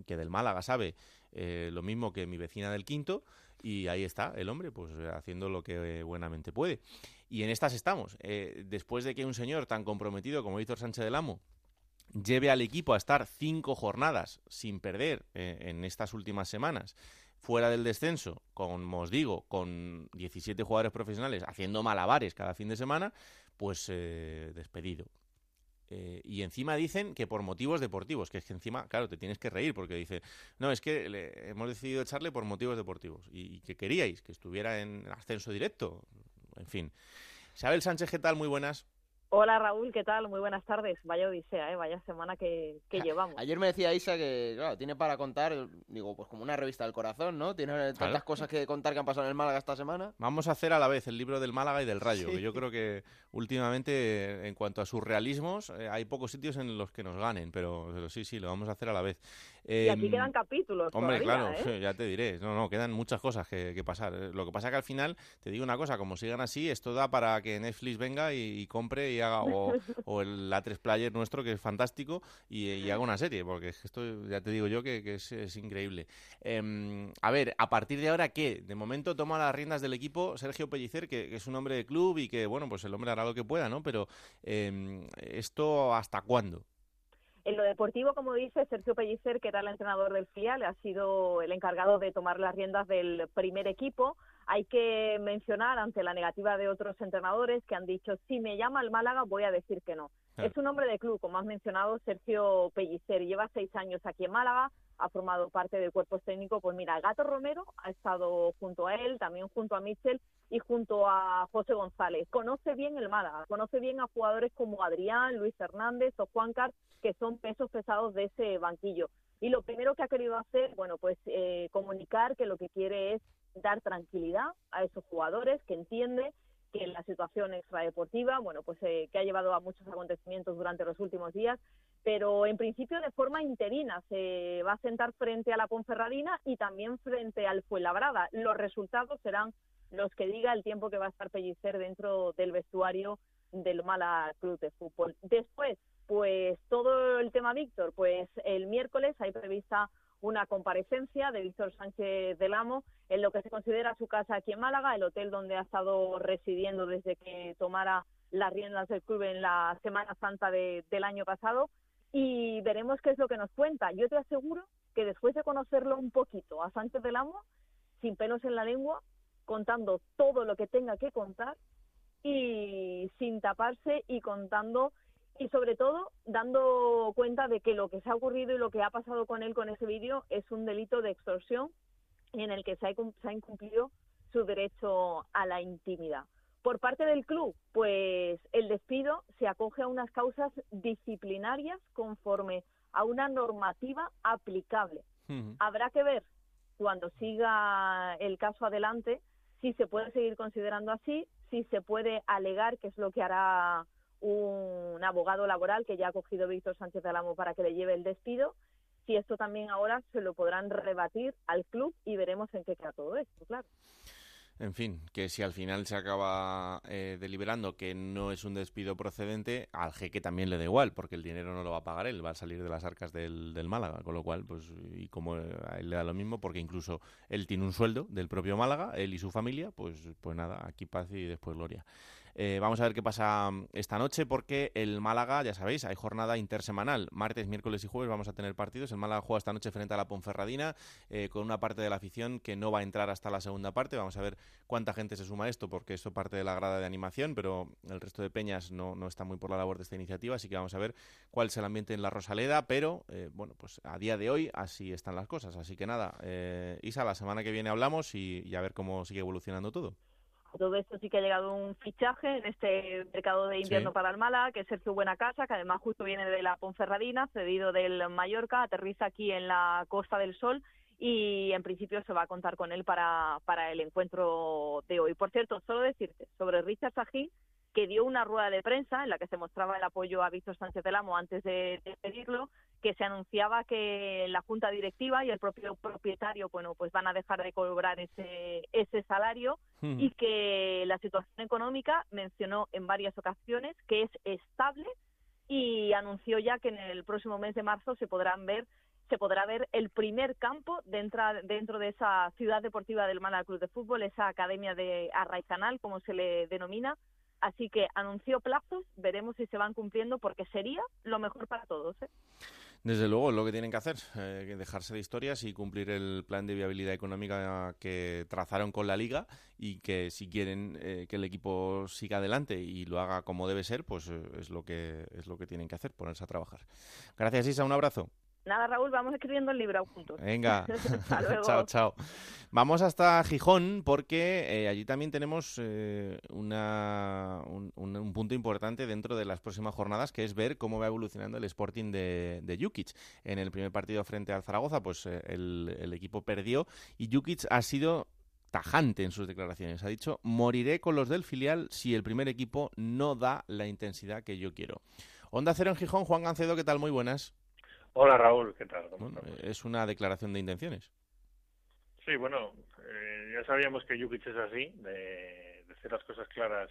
que del Málaga sabe eh, lo mismo que mi vecina del Quinto y ahí está el hombre pues haciendo lo que buenamente puede. Y en estas estamos. Eh, después de que un señor tan comprometido como Víctor Sánchez del Amo lleve al equipo a estar cinco jornadas sin perder eh, en estas últimas semanas, fuera del descenso, como os digo, con 17 jugadores profesionales haciendo malabares cada fin de semana, pues eh, despedido. y encima dicen que por motivos deportivos, que es que encima, claro, te tienes que reír porque dice, no, es que hemos decidido echarle por motivos deportivos y, y que queríais que estuviera en ascenso directo en fin. Isabel Sánchez, ¿qué tal? Muy buenas. Hola Raúl, ¿qué tal? Muy buenas tardes. Vaya odisea, ¿eh? vaya semana que, llevamos. Ayer me decía Isa que, claro, tiene para contar, digo, pues como una revista del corazón, ¿no? Tiene tantas cosas que contar que han pasado en el Málaga esta semana. Vamos a hacer a la vez el libro del Málaga y del Rayo, que yo creo que últimamente, en cuanto a sus realismos, eh, hay pocos sitios en los que nos ganen, pero, sí, sí, lo vamos a hacer a la vez. Y aquí em, quedan capítulos. Hombre, claro, ¿eh? ya te diré. No, no, quedan muchas cosas que, pasar. Lo que pasa es que al final, te digo una cosa, como sigan así, esto da para que Netflix venga y, compre y haga... o el A3 Player nuestro, que es fantástico, y, haga una serie, porque esto ya te digo yo que, es, increíble. Em, a ver, a partir de ahora, ¿qué? De momento toma las riendas del equipo Sergio Pellicer, que, es un hombre de club y que, bueno, pues el hombre hará lo que pueda, ¿no? Pero, em, ¿esto hasta cuándo? En lo deportivo, como dice Sergio Pellicer, que era el entrenador del filial, ha sido el encargado de tomar las riendas del primer equipo. Hay que mencionar, ante la negativa de otros entrenadores, que han dicho, si me llama el Málaga, voy a decir que no. Es un hombre de club, como has mencionado, Sergio Pellicer. Lleva seis años aquí en Málaga, ha formado parte del cuerpo técnico. Pues mira, Gato Romero ha estado junto a él, también junto a Michel y junto a José González. Conoce bien el Málaga, conoce bien a jugadores como Adrián, Luis Hernández o Juan Car, que son pesos pesados de ese banquillo. Y lo primero que ha querido hacer, bueno, pues eh, comunicar que lo que quiere es dar tranquilidad a esos jugadores, que entiende que la situación extradeportiva, bueno, pues eh, que ha llevado a muchos acontecimientos durante los últimos días, pero en principio de forma interina se va a sentar frente a la Ponferradina y también frente al Fuenlabrada. Los resultados serán los que diga el tiempo que va a estar Pellicer dentro del vestuario del Mala Club de Fútbol. Después, pues todo el tema Víctor, pues el miércoles hay prevista una comparecencia de Víctor Sánchez del Amo en lo que se considera su casa aquí en Málaga, el hotel donde ha estado residiendo desde que tomara las riendas del club en la Semana Santa del año pasado y veremos qué es lo que nos cuenta. Yo te aseguro que después de conocerlo un poquito a Sánchez del Amo, sin pelos en la lengua, contando todo lo que tenga que contar y sin taparse y contando y sobre todo dando cuenta de que lo que se ha ocurrido y lo que ha pasado con él con ese vídeo es un delito de extorsión en el que se ha, incumplido su derecho a la intimidad. Por parte del club, pues el despido se acoge a unas causas disciplinarias conforme a una normativa aplicable. Habrá que ver cuando siga el caso adelante si se puede seguir considerando así, si se puede alegar, que es lo que hará un abogado laboral que ya ha cogido Víctor Sánchez Alamo para que le lleve el despido, si esto también ahora se lo podrán rebatir al club y veremos en qué queda todo esto, claro. En fin, que si al final se acaba eh, deliberando que no es un despido procedente, al jeque también le da igual, porque el dinero no lo va a pagar él, va a salir de las arcas del, del Málaga, con lo cual, pues, y como a él le da lo mismo, porque incluso él tiene un sueldo del propio Málaga, él y su familia, pues, pues nada, aquí paz y después gloria. Eh, vamos a ver qué pasa mm, esta noche porque el Málaga, ya sabéis, hay jornada intersemanal. Martes, miércoles y jueves vamos a tener partidos. El Málaga juega esta noche frente a la Ponferradina eh, con una parte de la afición que no va a entrar hasta la segunda parte. Vamos a ver cuánta gente se suma a esto porque eso parte de la grada de animación, pero el resto de peñas no, no está muy por la labor de esta iniciativa, así que vamos a ver cuál es el ambiente en la Rosaleda, pero eh, bueno, pues a día de hoy así están las cosas. Así que nada, Isa, la semana que viene hablamos y, y a ver cómo sigue evolucionando todo todo esto sí que ha llegado un fichaje en este mercado de invierno para el Málaga, que es Sergio Buenacasa, que además justo viene de la Ponferradina, cedido del Mallorca, aterriza aquí en la Costa del Sol y en principio se va a contar con él para, para el encuentro de hoy. Por cierto, solo decirte sobre Richard Sají, que dio una rueda de prensa en la que se mostraba el apoyo a Víctor Sánchez del Amo antes de despedirlo, que se anunciaba que la junta directiva y el propio propietario, bueno, pues van a dejar de cobrar ese, ese salario y que la situación económica mencionó en varias ocasiones que es estable y anunció ya que en el próximo mes de marzo se podrán ver se podrá ver el primer campo dentro, dentro de esa ciudad deportiva del Málaga Club de Fútbol, esa academia de Arraicanal, como se le denomina, Así que anunció plazos, veremos si se van cumpliendo porque sería lo mejor para todos. ¿eh? Desde luego, es lo que tienen que hacer, eh, dejarse de historias y cumplir el plan de viabilidad económica que trazaron con la liga y que si quieren eh, que el equipo siga adelante y lo haga como debe ser, pues es lo que es lo que tienen que hacer, ponerse a trabajar. Gracias Isa, un abrazo. Nada, Raúl, vamos escribiendo el libro juntos. Venga, chao, chao. Vamos hasta Gijón porque eh, allí también tenemos eh, una, un, punto importante dentro de las próximas jornadas que es ver cómo va evolucionando el Sporting de, de Jukic. En el primer partido frente al Zaragoza, pues eh, el, el equipo perdió y Jukic ha sido tajante en sus declaraciones. Ha dicho, moriré con los del filial si el primer equipo no da la intensidad que yo quiero. Onda Cero en Gijón, Juan Gancedo, ¿qué tal? Muy buenas. Hola Raúl, ¿qué tal? es una declaración de intenciones. Sí, bueno, eh, ya sabíamos que Jukic es así, de, de hacer las cosas claras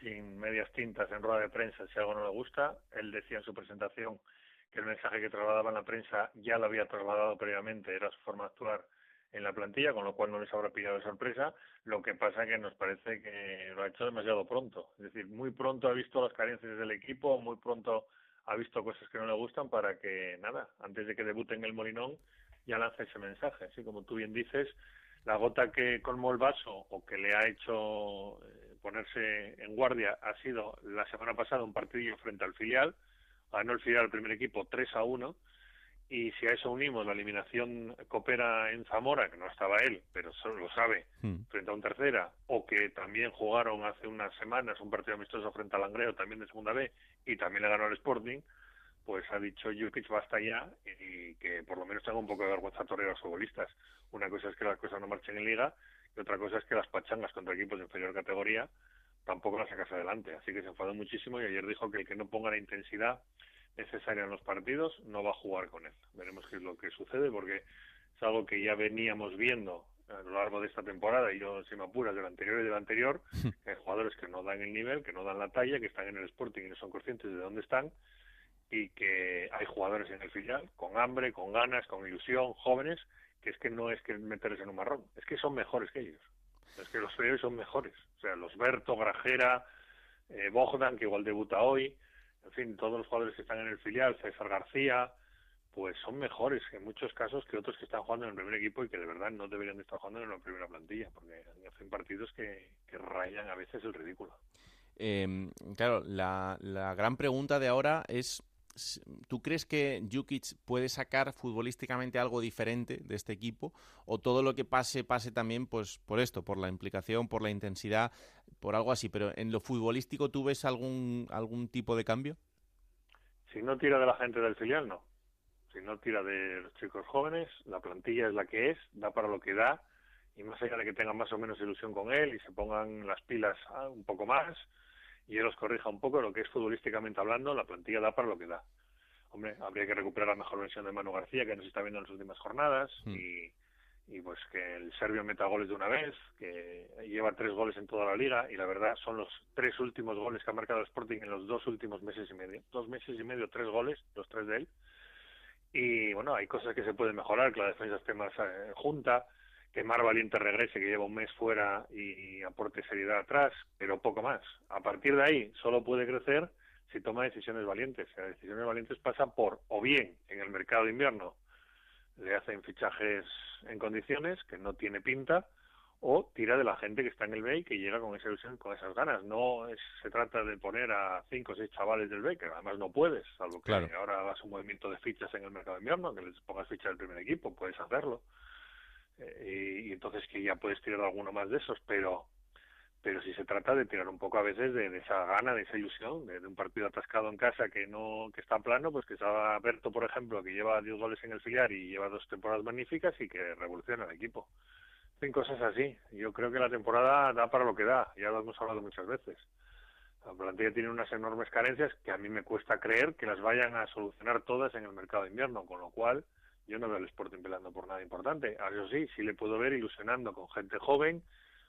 sin medias tintas en rueda de prensa si algo no le gusta. Él decía en su presentación que el mensaje que trasladaba en la prensa ya lo había trasladado previamente, era su forma de actuar en la plantilla, con lo cual no les habrá pillado de sorpresa. Lo que pasa que nos parece que lo ha hecho demasiado pronto. Es decir, muy pronto ha visto las carencias del equipo, muy pronto ha visto cosas que no le gustan para que, nada, antes de que debute en el Molinón, ya lance ese mensaje. Así como tú bien dices, la gota que colmó el vaso o que le ha hecho eh, ponerse en guardia ha sido la semana pasada un partidillo frente al filial. Ganó el filial el primer equipo 3 a 1 y si a eso unimos la eliminación coopera en Zamora, que no estaba él, pero solo lo sabe, hmm. frente a un tercera, o que también jugaron hace unas semanas un partido amistoso frente al Langreo, también de segunda B, y también le ganó al Sporting, pues ha dicho Jukic basta ya y que por lo menos tenga un poco de vergüenza torre a los futbolistas. Una cosa es que las cosas no marchen en liga y otra cosa es que las pachangas contra equipos de inferior categoría tampoco las sacas adelante. Así que se enfadó muchísimo y ayer dijo que el que no ponga la intensidad necesaria en los partidos, no va a jugar con él. Veremos qué es lo que sucede, porque es algo que ya veníamos viendo a lo largo de esta temporada, y yo, si me apuras, del anterior y del anterior, hay jugadores que no dan el nivel, que no dan la talla, que están en el Sporting y no son conscientes de dónde están, y que hay jugadores en el filial con hambre, con ganas, con ilusión, jóvenes, que es que no es que meterles en un marrón, es que son mejores que ellos. Es que los filiales son mejores. O sea, los Berto, Grajera, eh, Bogdan, que igual debuta hoy, en fin, todos los jugadores que están en el filial, César García, pues son mejores en muchos casos que otros que están jugando en el primer equipo y que de verdad no deberían estar jugando en la primera plantilla, porque hacen partidos que, rayan a veces el ridículo. Em, claro, la, la gran pregunta de ahora es ¿tú crees que Jukic puede sacar futbolísticamente algo diferente de este equipo? ¿O todo lo que pase, pase también pues por esto, por la implicación, por la intensidad, por algo así? Pero en lo futbolístico, ¿tú ves algún, algún tipo de cambio? Si no tira de la gente del filial, no. Si no tira de los chicos jóvenes, la plantilla es la que es, da para lo que da, y más allá de que tengan más o menos ilusión con él y se pongan las pilas ah, un poco más, y él los corrija un poco, lo que es futbolísticamente hablando, la plantilla da para lo que da. Hombre, habría que recuperar la mejor versión de Manu García, que nos está viendo en las últimas jornadas, hmm. y, y pues que el serbio meta goles de una vez, que lleva tres goles en toda la liga, y la verdad son los tres últimos goles que ha marcado el Sporting en los dos últimos meses y medio. Dos meses y medio, tres goles, los tres de él. Y bueno, hay cosas que se pueden mejorar, que la defensa esté más eh, junta, que Mar Valiente regrese, que lleva un mes fuera y, aporte seriedad atrás, pero poco más. A partir de ahí, solo puede crecer si toma decisiones valientes. Las decisiones valientes pasan por, o bien en el mercado de invierno, le hacen fichajes en condiciones que no tiene pinta, o tira de la gente que está en el B y que llega con esa ilusión, con esas ganas. No se trata de poner a cinco o seis chavales del B, que además no puedes, salvo que ahora hagas un movimiento de fichas en el mercado de invierno, que les pongas fichas del primer equipo, puedes hacerlo eh, y entonces que ya puedes tirar alguno más de esos, pero pero si se trata de tirar un poco a veces de, esa gana, de esa ilusión, de, un partido atascado en casa que no que está plano, pues que estaba Berto, por ejemplo, que lleva 10 goles en el filial y lleva dos temporadas magníficas y que revoluciona el equipo. En cosas así. Yo creo que la temporada da para lo que da, ya lo hemos hablado muchas veces. La plantilla tiene unas enormes carencias que a mí me cuesta creer que las vayan a solucionar todas en el mercado de invierno, con lo cual yo no veo al Sporting peleando por nada importante. A eso sí, sí le puedo ver ilusionando con gente joven,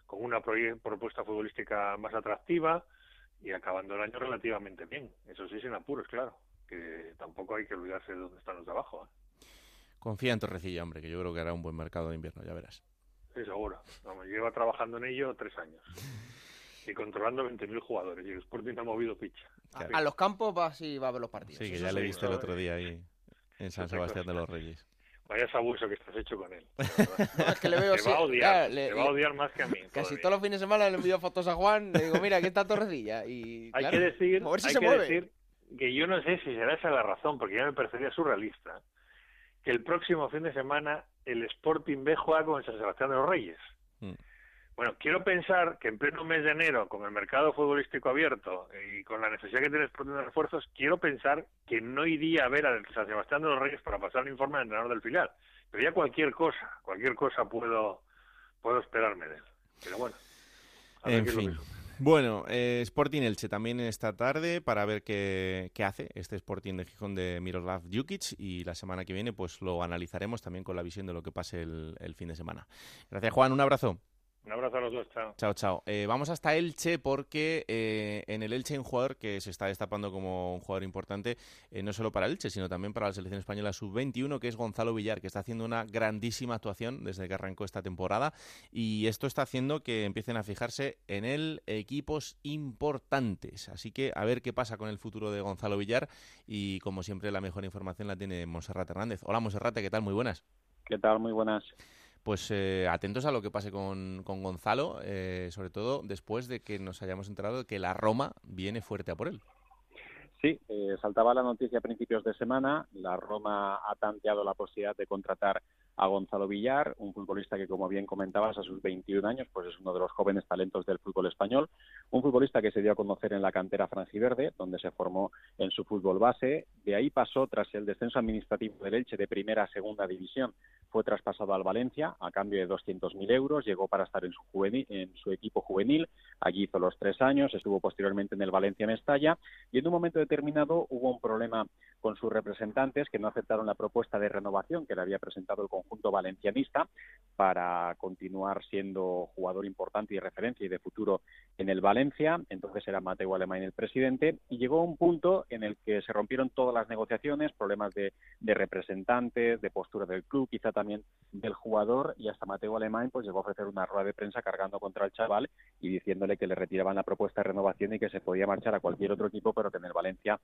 con una propuesta futbolística más atractiva y acabando el año relativamente bien. Eso sí, sin apuros, claro, que tampoco hay que olvidarse de dónde están los de abajo. ¿eh? Confía en Torrecilla, hombre, que yo creo que hará un buen mercado de invierno, ya verás. Sí, seguro. Vamos, lleva trabajando en ello tres años. y controlando 20.000 jugadores. Y el Sporting ha movido ficha. A, los campos va, sí, va a ver los partidos. Sí, que ya le viste el otro día ahí en San Sebastián de los Reyes. Vaya abuso que estás hecho con él. es que le veo te va a odiar, le, va a odiar más que a mí. Casi todos los fines de semana le envío fotos a Juan, le digo, mira, aquí está Torrecilla. Y, hay que decir, hay que decir que yo no sé si será esa la razón, porque ya me parecería surrealista, que el próximo fin de semana el Sporting B juega con el San Sebastián de los Reyes. Mm. Bueno, quiero pensar que en pleno mes de enero, con el mercado futbolístico abierto y con la necesidad que tiene Sporting de refuerzos, quiero pensar que no iría a ver al San Sebastián de los Reyes para pasar el informe al entrenador del filial. Pero ya cualquier cosa, cualquier cosa puedo, puedo esperarme de él. Pero bueno. En fin. Bueno, eh, Sporting Elche también esta tarde para ver qué, qué, hace este Sporting de Gijón de Miroslav Djukic y la semana que viene pues lo analizaremos también con la visión de lo que pase el, el fin de semana. Gracias Juan, un abrazo. Un abrazo a los dos, chao. Chao, chao. Eh, vamos hasta Elche porque eh, en el Elche hay un jugador que se está destapando como un jugador importante, eh, no solo para Elche, sino también para la selección española sub-21, que es Gonzalo Villar, que está haciendo una grandísima actuación desde que arrancó esta temporada. Y esto está haciendo que empiecen a fijarse en él equipos importantes. Así que a ver qué pasa con el futuro de Gonzalo Villar. Y como siempre, la mejor información la tiene Monserrat Hernández. Hola, Monserrat, ¿qué tal? Muy buenas. ¿Qué tal? Muy buenas pues eh, atentos a lo que pase con, con Gonzalo, eh, sobre todo después de que nos hayamos enterado de que la Roma viene fuerte a por él. Sí, eh, saltaba la noticia a principios de semana. La Roma ha tanteado la posibilidad de contratar a Gonzalo Villar, un futbolista que, como bien comentabas, a sus 21 años, pues es uno de los jóvenes talentos del fútbol español. Un futbolista que se dio a conocer en la cantera franjiverde, donde se formó en su fútbol base. De ahí pasó, tras el descenso administrativo del Elche de primera a segunda división, fue traspasado al Valencia a cambio de 200.000 euros. Llegó para estar en su, en su equipo juvenil. Allí hizo los tres años. Estuvo posteriormente en el Valencia Mestalla. Y en un momento determinado hubo un problema con sus representantes que no aceptaron la propuesta de renovación que le había presentado el conjunto valencianista para continuar siendo jugador importante y referencia y de futuro en el Valencia. Entonces era Mateo Alemán el presidente y llegó un punto en el que se rompieron todas las negociaciones, problemas de, de representantes, de postura del club, quizá también del jugador y hasta Mateo Alemán pues llegó a ofrecer una rueda de prensa cargando contra el chaval y diciéndole que le retiraban la propuesta de renovación y que se podía marchar a cualquier otro equipo pero que en el Valencia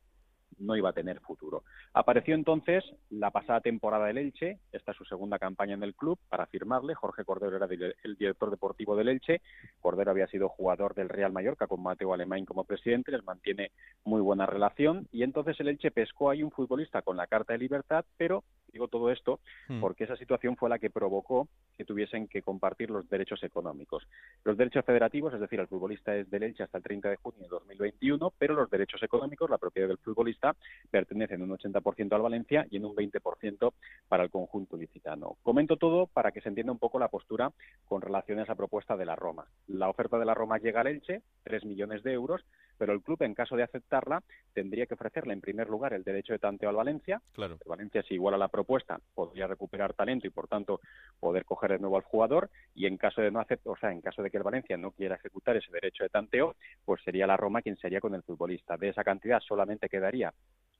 no iba a tener futuro. Apareció entonces la pasada temporada del Elche, esta es su segunda campaña en el club, para firmarle. Jorge Cordero era el director deportivo del Elche. Cordero había sido jugador del Real Mallorca con Mateo Alemán como presidente, les mantiene muy buena relación. Y entonces el Elche pescó ahí un futbolista con la carta de libertad, pero digo todo esto hmm. porque esa situación fue la que provocó que tuviesen que compartir los derechos económicos. Los derechos federativos, es decir, el futbolista es del Elche hasta el 30 de junio de 2021, pero los derechos económicos, la propiedad del futbolista, pertenecen un 80% al Valencia y en un 20% para el conjunto licitano. Comento todo para que se entienda un poco la postura con relación a esa propuesta de la Roma. La oferta de la Roma llega al Elche, 3 millones de euros, pero el club, en caso de aceptarla, tendría que ofrecerle en primer lugar el derecho de tanteo al Valencia. Claro. El Valencia, si igual a la propuesta, podría recuperar talento y, por tanto, poder coger de nuevo al jugador. Y en caso de no aceptar, o sea, en caso de que el Valencia no quiera ejecutar ese derecho de tanteo, pues sería la Roma quien sería con el futbolista. De esa cantidad solamente quedaría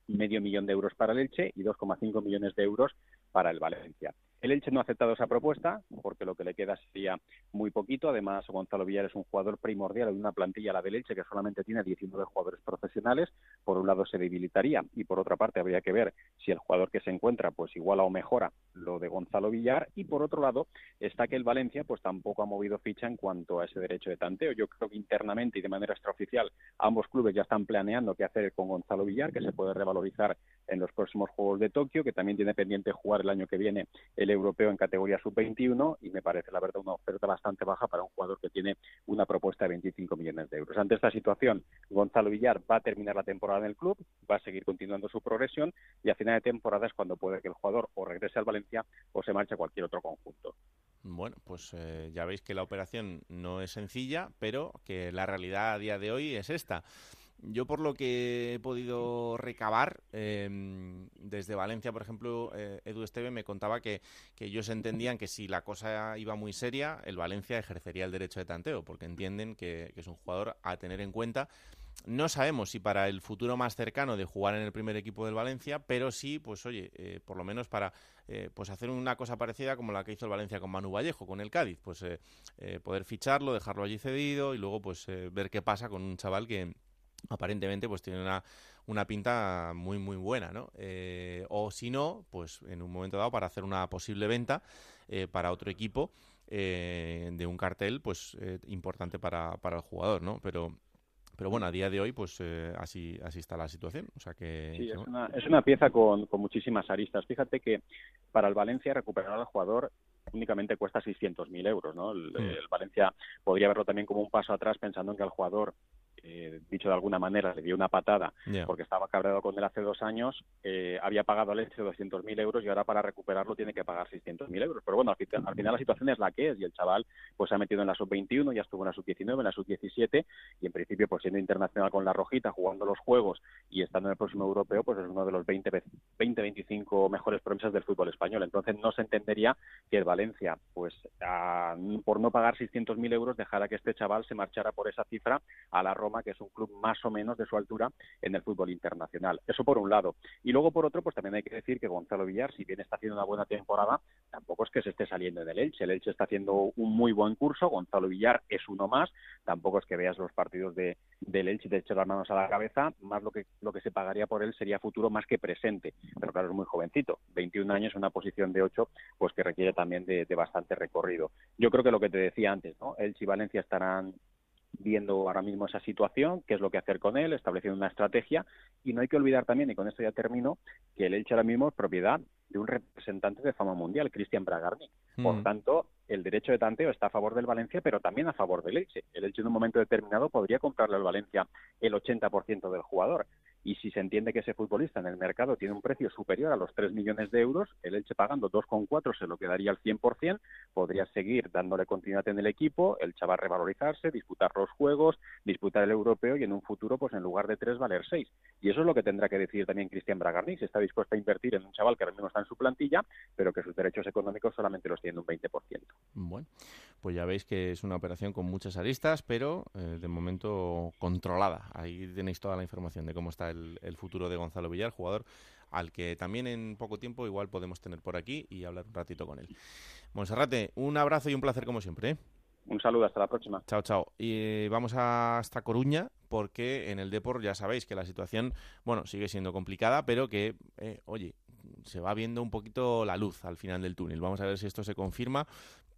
medio millón de euros para el Elche y 2,5 millones de euros para el Valencia. El Elche no ha aceptado esa propuesta porque lo que le queda sería muy poquito. Además, Gonzalo Villar es un jugador primordial en una plantilla, la del Elche, que solamente tiene 19 jugadores profesionales. Por un lado se debilitaría y por otra parte habría que ver si el jugador que se encuentra pues iguala o mejora lo de Gonzalo Villar. Y por otro lado está que el Valencia pues tampoco ha movido ficha en cuanto a ese derecho de tanteo. Yo creo que internamente y de manera extraoficial ambos clubes ya están planeando qué hacer con Gonzalo Villar, que se puede revalorizar en los próximos Juegos de Tokio, que también tiene pendiente jugar el año que viene el europeo en categoría sub-21 y me parece la verdad una oferta bastante baja para un jugador que tiene una propuesta de 25 millones de euros. Ante esta situación, Gonzalo Villar va a terminar la temporada en el club, va a seguir continuando su progresión y a final de temporada es cuando puede que el jugador o regrese al Valencia o se marche a cualquier otro conjunto. Bueno, pues eh, ya veis que la operación no es sencilla, pero que la realidad a día de hoy es esta. Yo por lo que he podido recabar em, desde Valencia, por ejemplo, eh, Edu Esteve me contaba que, que, ellos entendían que si la cosa iba muy seria, el Valencia ejercería el derecho de tanteo, porque entienden que, es un jugador a tener en cuenta. No sabemos si para el futuro más cercano de jugar en el primer equipo del Valencia, pero sí, pues oye, eh, por lo menos para eh, pues hacer una cosa parecida como la que hizo el Valencia con Manu Vallejo, con el Cádiz, pues poder ficharlo, dejarlo allí cedido y luego pues ver qué pasa con un chaval que, aparentemente pues tiene una, una pinta muy muy buena, ¿no? Eh, o si no, pues en un momento dado para hacer una posible venta eh, para otro equipo eh, de un cartel pues importante para, para el jugador, ¿no? Pero pero bueno, a día de hoy, pues así así está la situación. O sea que sí, es, una, es una pieza con, con muchísimas aristas. Fíjate que para el Valencia recuperar al jugador únicamente cuesta 600.000 euros, ¿no? El, mm. el, Valencia podría verlo también como un paso atrás pensando en que al jugador eh, dicho de alguna manera, le dio una patada porque estaba cabreado con él hace dos años, eh, había pagado al Elche 200.000 euros y ahora para recuperarlo tiene que pagar 600.000 euros. Pero bueno, al, final la situación es la que es y el chaval pues se ha metido en la sub-21, ya estuvo en la sub-19, en la sub-17 y en principio pues siendo internacional con la Rojita, jugando los juegos y estando en el próximo europeo, pues es uno de los 20, 20 25 mejores promesas del fútbol español. Entonces no se entendería que el Valencia, pues por no pagar 600.000 euros, dejara que este chaval se marchara por esa cifra a la Que es un club más o menos de su altura en el fútbol internacional. Eso por un lado. Y luego por otro, pues también hay que decir que Gonzalo Villar, si bien está haciendo una buena temporada, tampoco es que se esté saliendo del Elche. El Elche está haciendo un muy buen curso, Gonzalo Villar es uno más, tampoco es que veas los partidos de, del Elche y te eches las manos a la cabeza, más lo que, lo que se pagaría por él sería futuro más que presente. Pero claro, es muy jovencito, 21 años, una posición de 8, pues que requiere también de, de bastante recorrido. Yo creo que lo que te decía antes, ¿no? Elche y Valencia estarán viendo ahora mismo esa situación, qué es lo que hacer con él, estableciendo una estrategia. Y no hay que olvidar también, y con esto ya termino, que el Elche ahora mismo es propiedad de un representante de fama mundial, Cristian Bragarni. Por mm. tanto, el derecho de tanteo está a favor del Valencia, pero también a favor del Elche. El Elche en un momento determinado podría comprarle al Valencia el 80% del jugador y si se entiende que ese futbolista en el mercado tiene un precio superior a los 3 millones de euros, el Elche pagando 2,4 se lo quedaría al 100%, podría seguir dándole continuidad en el equipo, el chaval revalorizarse, disputar los juegos, disputar el europeo y en un futuro, pues en lugar de 3, valer 6. Y eso es lo que tendrá que decir también Cristian Bragarni, si está dispuesto a invertir en un chaval que ahora mismo está en su plantilla, pero que sus derechos económicos solamente los tiene un 20%. Bueno, pues ya veis que es una operación con muchas aristas, pero eh, de momento controlada. Ahí tenéis toda la información de cómo está el el, futuro de Gonzalo Villar, jugador al que también en poco tiempo igual podemos tener por aquí y hablar un ratito con él. Monserrate, un abrazo y un placer como siempre. ¿eh? Un saludo, hasta la próxima. Chao, chao. Y vamos hasta Coruña porque en el Depor ya sabéis que la situación, bueno, sigue siendo complicada, pero que, eh, oye, se va viendo un poquito la luz al final del túnel. Vamos a ver si esto se confirma,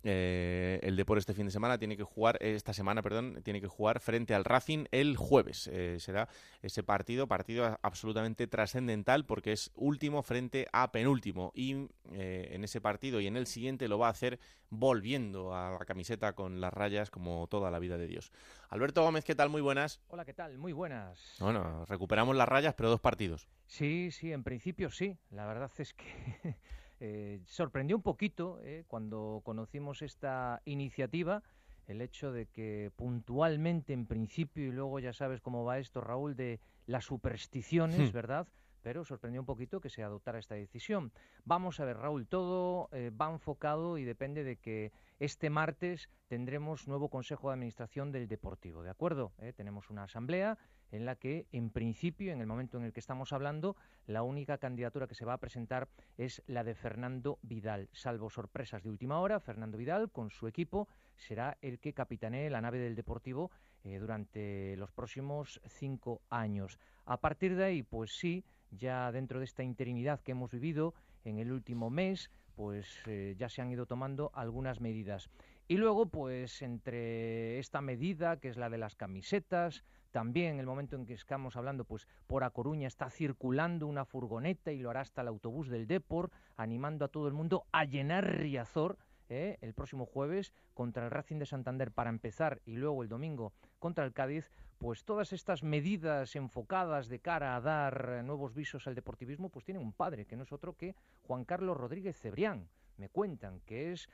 eh, el Depor este fin de semana tiene que jugar, esta semana, perdón, tiene que jugar frente al Racing el jueves. Eh, será ese partido, partido absolutamente trascendental porque es último frente a penúltimo. Y eh, en ese partido y en el siguiente lo va a hacer volviendo a la camiseta con las rayas como toda la vida de Dios. Alberto Gómez, ¿qué tal? Muy buenas. Hola, ¿qué tal? Muy buenas. Bueno, recuperamos las rayas, pero dos partidos. Sí, sí, en principio sí. La verdad es que Eh, sorprendió un poquito eh, cuando conocimos esta iniciativa el hecho de que puntualmente en principio, y luego ya sabes cómo va esto, Raúl, de las supersticiones, hmm. ¿verdad? Pero sorprendió un poquito que se adoptara esta decisión. Vamos a ver, Raúl, todo eh, va enfocado y depende de que este martes tendremos nuevo Consejo de Administración del Deportivo, ¿de acuerdo? tenemos una asamblea en la que, en principio, en el momento en el que estamos hablando, la única candidatura que se va a presentar es la de Fernando Vidal. Salvo sorpresas de última hora, Fernando Vidal, con su equipo, será el que capitanee la nave del Deportivo eh, durante los próximos cinco años. A partir de ahí, pues sí, ya dentro de esta interinidad que hemos vivido en el último mes, pues eh, ya se han ido tomando algunas medidas. Y luego, pues entre esta medida, que es la de las camisetas, también el momento en que estamos hablando, pues por A Coruña está circulando una furgoneta y lo hará hasta el autobús del Depor, animando a todo el mundo a llenar Riazor ¿eh? el próximo jueves contra el Racing de Santander para empezar y luego el domingo contra el Cádiz, pues todas estas medidas enfocadas de cara a dar nuevos visos al deportivismo, pues tienen un padre, que no es otro que Juan Carlos Rodríguez Cebrián. Me cuentan que es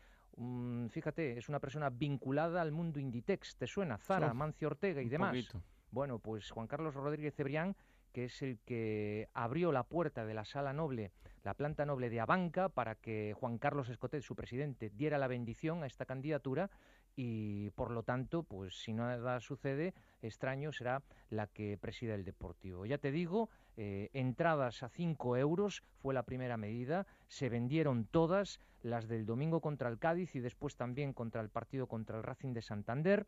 fíjate, es una persona vinculada al mundo Inditex, ¿te suena? Zara, Mancio Ortega y demás. Bueno, pues Juan Carlos Rodríguez Cebrián, que es el que abrió la puerta de la sala noble, la planta noble de Abanca, para que Juan Carlos Escotet, su presidente, diera la bendición a esta candidatura y por lo tanto, pues si nada sucede, extraño será la que presida el Deportivo. Ya te digo, eh, entradas a 5 euros fue la primera medida, se vendieron todas, las del domingo contra el Cádiz y después también contra el partido contra el Racing de Santander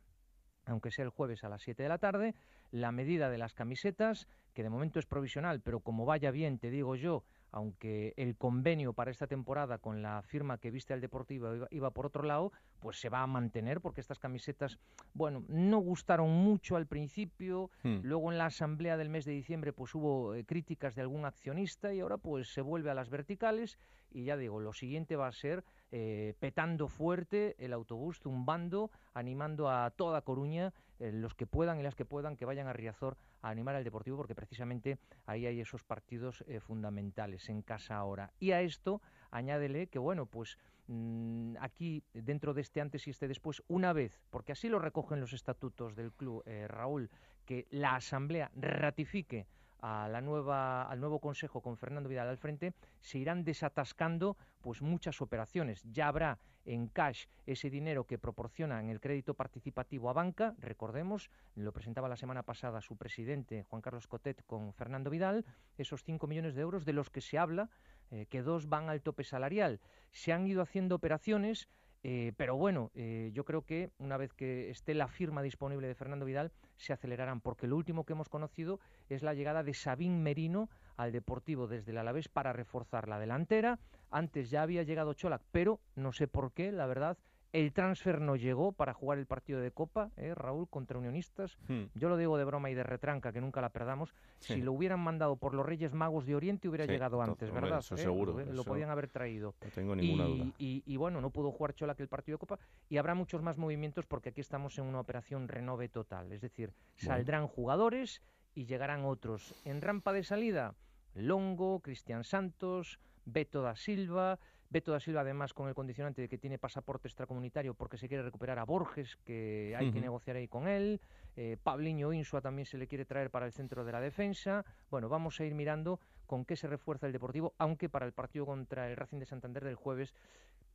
aunque sea el jueves a las 7 de la tarde, la medida de las camisetas, que de momento es provisional, pero como vaya bien, te digo yo, aunque el convenio para esta temporada con la firma que viste al Deportivo iba, por otro lado, pues se va a mantener porque estas camisetas, bueno, no gustaron mucho al principio, hmm. luego en la asamblea del mes de diciembre pues hubo eh, críticas de algún accionista y ahora pues se vuelve a las verticales y ya digo, lo siguiente va a ser eh, petando fuerte el autobús, zumbando, animando a toda Coruña, eh, los que puedan y las que puedan, que vayan a Riazor a animar al Deportivo, porque precisamente ahí hay esos partidos eh, fundamentales en casa ahora. Y a esto añádele que, bueno, pues mm, aquí dentro de este antes y este después, una vez, porque así lo recogen los estatutos del club, Raúl, que la Asamblea ratifique a la nueva, al nuevo consejo con Fernando Vidal al frente, se irán desatascando pues muchas operaciones. Ya habrá en cash ese dinero que proporciona en el crédito participativo a banca, recordemos, lo presentaba la semana pasada su presidente Juan Carlos Cotet con Fernando Vidal, esos 5 millones de euros de los que se habla, eh, que dos van al tope salarial. Se han ido haciendo operaciones eh, pero bueno, eh, yo creo que una vez que esté la firma disponible de Fernando Vidal, se acelerarán, porque lo último que hemos conocido es la llegada de Sabín Merino al Deportivo desde el Alavés para reforzar la delantera. Antes ya había llegado Cholac, pero no sé por qué, la verdad, el transfer no llegó para jugar el partido de Copa, ¿eh, Raúl, contra Unionistas. Hmm. Yo lo digo de broma y de retranca, que nunca la perdamos. Si lo hubieran mandado por los Reyes Magos de Oriente, hubiera llegado antes, ¿verdad? Eso ¿Eh? seguro. Lo, podían haber traído. No tengo ninguna y, duda. Y, bueno, no pudo jugar Chola que el partido de Copa. Y habrá muchos más movimientos porque aquí estamos en una operación renove total. Es decir, saldrán jugadores y llegarán otros. En rampa de salida, Longo, Cristian Santos, Beto da Silva. Beto da Silva, además, con el condicionante de que tiene pasaporte extracomunitario porque se quiere recuperar a Borges, que hay que negociar ahí con él. Eh, Pabliño Insua también se le quiere traer para el centro de la defensa. Bueno, vamos a ir mirando con qué se refuerza el Deportivo, aunque para el partido contra el Racing de Santander del jueves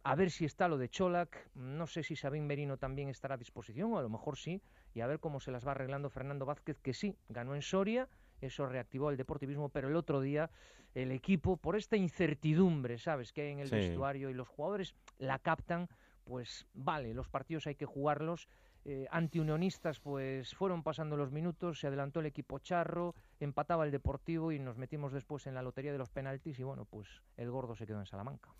a ver si está lo de Cholac, no sé si Sabín Merino también estará a disposición, o a lo mejor sí, y a ver cómo se las va arreglando Fernando Vázquez, que sí, ganó en Soria, eso reactivó el deportivismo, pero el otro día el equipo, por esta incertidumbre, ¿sabes?, que hay en el vestuario y los jugadores la captan, pues vale, los partidos hay que jugarlos, eh, antiunionistas pues fueron pasando los minutos, se adelantó el equipo charro, empataba el Deportivo y nos metimos después en la lotería de los penaltis y bueno, pues el gordo se quedó en Salamanca.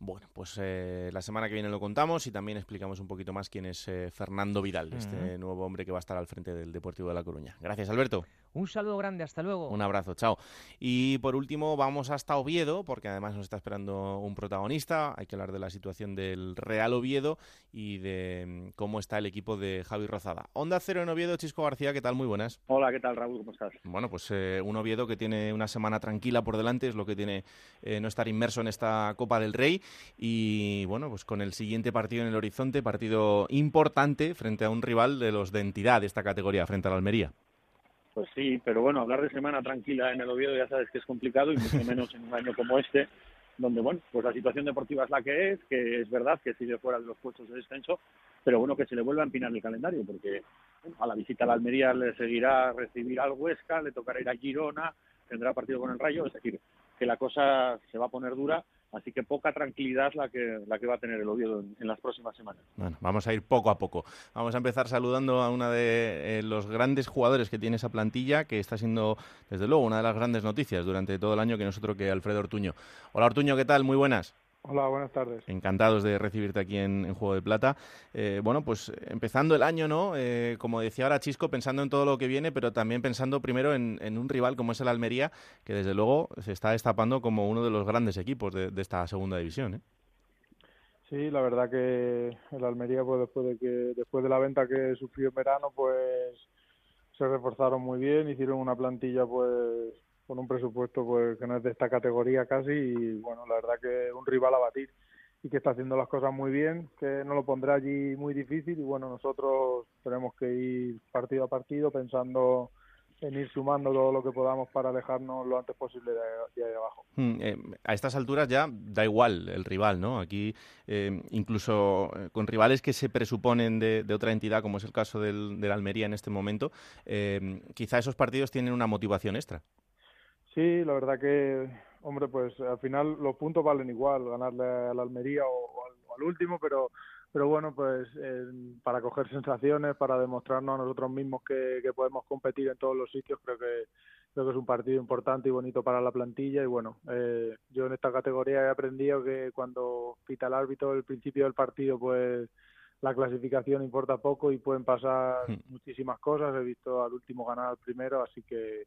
Bueno, pues eh, la semana que viene lo contamos y también explicamos un poquito más quién es eh, Fernando Vidal, este nuevo hombre que va a estar al frente del Deportivo de La Coruña. Gracias, Alberto. Un saludo grande, hasta luego. Un abrazo, chao. Y por último vamos hasta Oviedo, porque además nos está esperando un protagonista. Hay que hablar de la situación del Real Oviedo y de mm, cómo está el equipo de Javi Rozada. Onda Cero en Oviedo, Chisco García, ¿qué tal? Muy buenas. Hola, ¿qué tal Raúl? ¿Cómo estás? Bueno, pues eh, un Oviedo que tiene una semana tranquila por delante, es lo que tiene eh, no estar inmerso en esta Copa del Rey. Y bueno, pues con el siguiente partido en el horizonte, partido importante frente a un rival de los de entidad de esta categoría, frente a la Almería. Pues sí, pero bueno, hablar de semana tranquila en el Oviedo ya sabes que es complicado y mucho menos en un año como este, donde bueno, pues la situación deportiva es la que es, que es verdad que sigue fuera de los puestos de descenso, pero bueno, que se le vuelva a empinar el calendario, porque a la visita a la Almería le seguirá recibir al Huesca, le tocará ir a Girona, tendrá partido con el Rayo, es decir, que la cosa se va a poner dura Así que poca tranquilidad la que, la que va a tener el Oviedo en, las próximas semanas. Bueno, vamos a ir poco a poco. Vamos a empezar saludando a uno de eh, los grandes jugadores que tiene esa plantilla, que está siendo, desde luego, una de las grandes noticias durante todo el año, que nosotros que Alfredo Ortuño. Hola Ortuño, ¿qué tal? Muy buenas. Hola, buenas tardes. Encantados de recibirte aquí en, Juego de Plata. Eh, bueno, pues empezando el año, ¿no? Eh, como decía ahora Chisco, pensando en todo lo que viene, pero también pensando primero en, un rival como es el Almería, que desde luego se está destapando como uno de los grandes equipos de, esta segunda división, ¿eh? Sí, la verdad que el Almería, pues después de que después de la venta que sufrió en verano, pues se reforzaron muy bien, hicieron una plantilla pues con un presupuesto pues que no es de esta categoría casi y bueno, la verdad que un rival a batir y que está haciendo las cosas muy bien, que no lo pondrá allí muy difícil y bueno, nosotros tenemos que ir partido a partido pensando en ir sumando todo lo que podamos para alejarnos lo antes posible de, ahí abajo. Hmm, eh, a estas alturas ya da igual el rival, ¿no? Aquí eh, incluso eh, con rivales que se presuponen de, otra entidad, como es el caso del Almería en este momento, quizá esos partidos tienen una motivación extra. Sí, la verdad que, hombre, pues al final los puntos valen igual, ganarle a la Almería o, al, último, pero pero bueno, pues para coger sensaciones, para demostrarnos a nosotros mismos que, podemos competir en todos los sitios, creo que creo que es un partido importante y bonito para la plantilla y bueno, eh, yo en esta categoría he aprendido que cuando pita el árbitro el principio del partido, pues la clasificación importa poco y pueden pasar hmm. muchísimas cosas. He visto al último ganar al primero, así que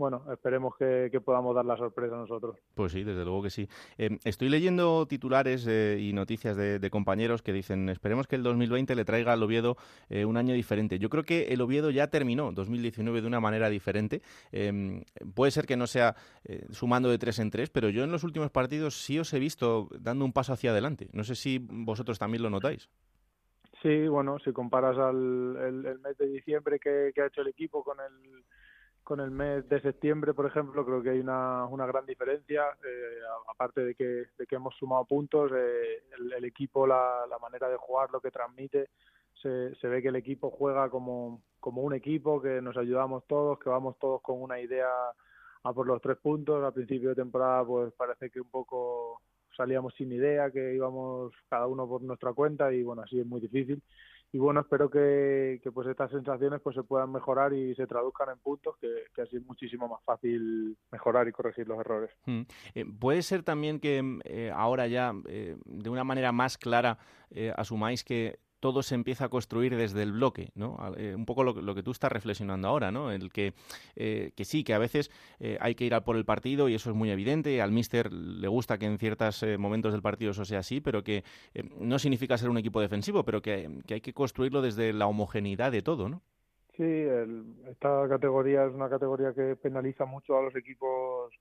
bueno, esperemos que, podamos dar la sorpresa nosotros. Pues sí, desde luego que sí. Em, estoy leyendo titulares eh, y noticias de, compañeros que dicen, esperemos que el 2020 le traiga al Oviedo eh, un año diferente. Yo creo que el Oviedo ya terminó 2019 de una manera diferente. Em, puede ser que no sea eh, sumando de tres en tres, pero yo en los últimos partidos sí os he visto dando un paso hacia adelante. No sé si vosotros también lo notáis. Sí, bueno, si comparas al el, mes de diciembre que ha hecho el equipo con el con el mes de septiembre, por ejemplo, creo que hay una, una gran diferencia, eh, aparte de que, de que hemos sumado puntos, eh, el, equipo, la, la, manera de jugar, lo que transmite, se, se ve que el equipo juega como, como un equipo, que nos ayudamos todos, que vamos todos con una idea a por los tres puntos. Al principio de temporada, pues parece que un poco salíamos sin idea, que íbamos cada uno por nuestra cuenta y bueno, así es muy difícil y bueno espero que, pues estas sensaciones pues se puedan mejorar y se traduzcan en puntos que, así es muchísimo más fácil mejorar y corregir los errores mm. eh, puede ser también que eh, ahora ya eh, de una manera más clara asumáis que todo se empieza a construir desde el bloque, ¿no? Eh, un poco lo, que tú estás reflexionando ahora, ¿no? El que, eh, que sí, que a veces eh, hay que ir a por el partido y eso es muy evidente. Al míster le gusta que en ciertos momentos del partido eso sea así, pero que no significa ser un equipo defensivo, pero que, que, hay que construirlo desde la homogeneidad de todo, ¿no? Sí, esta categoría es una categoría que penaliza mucho a los equipos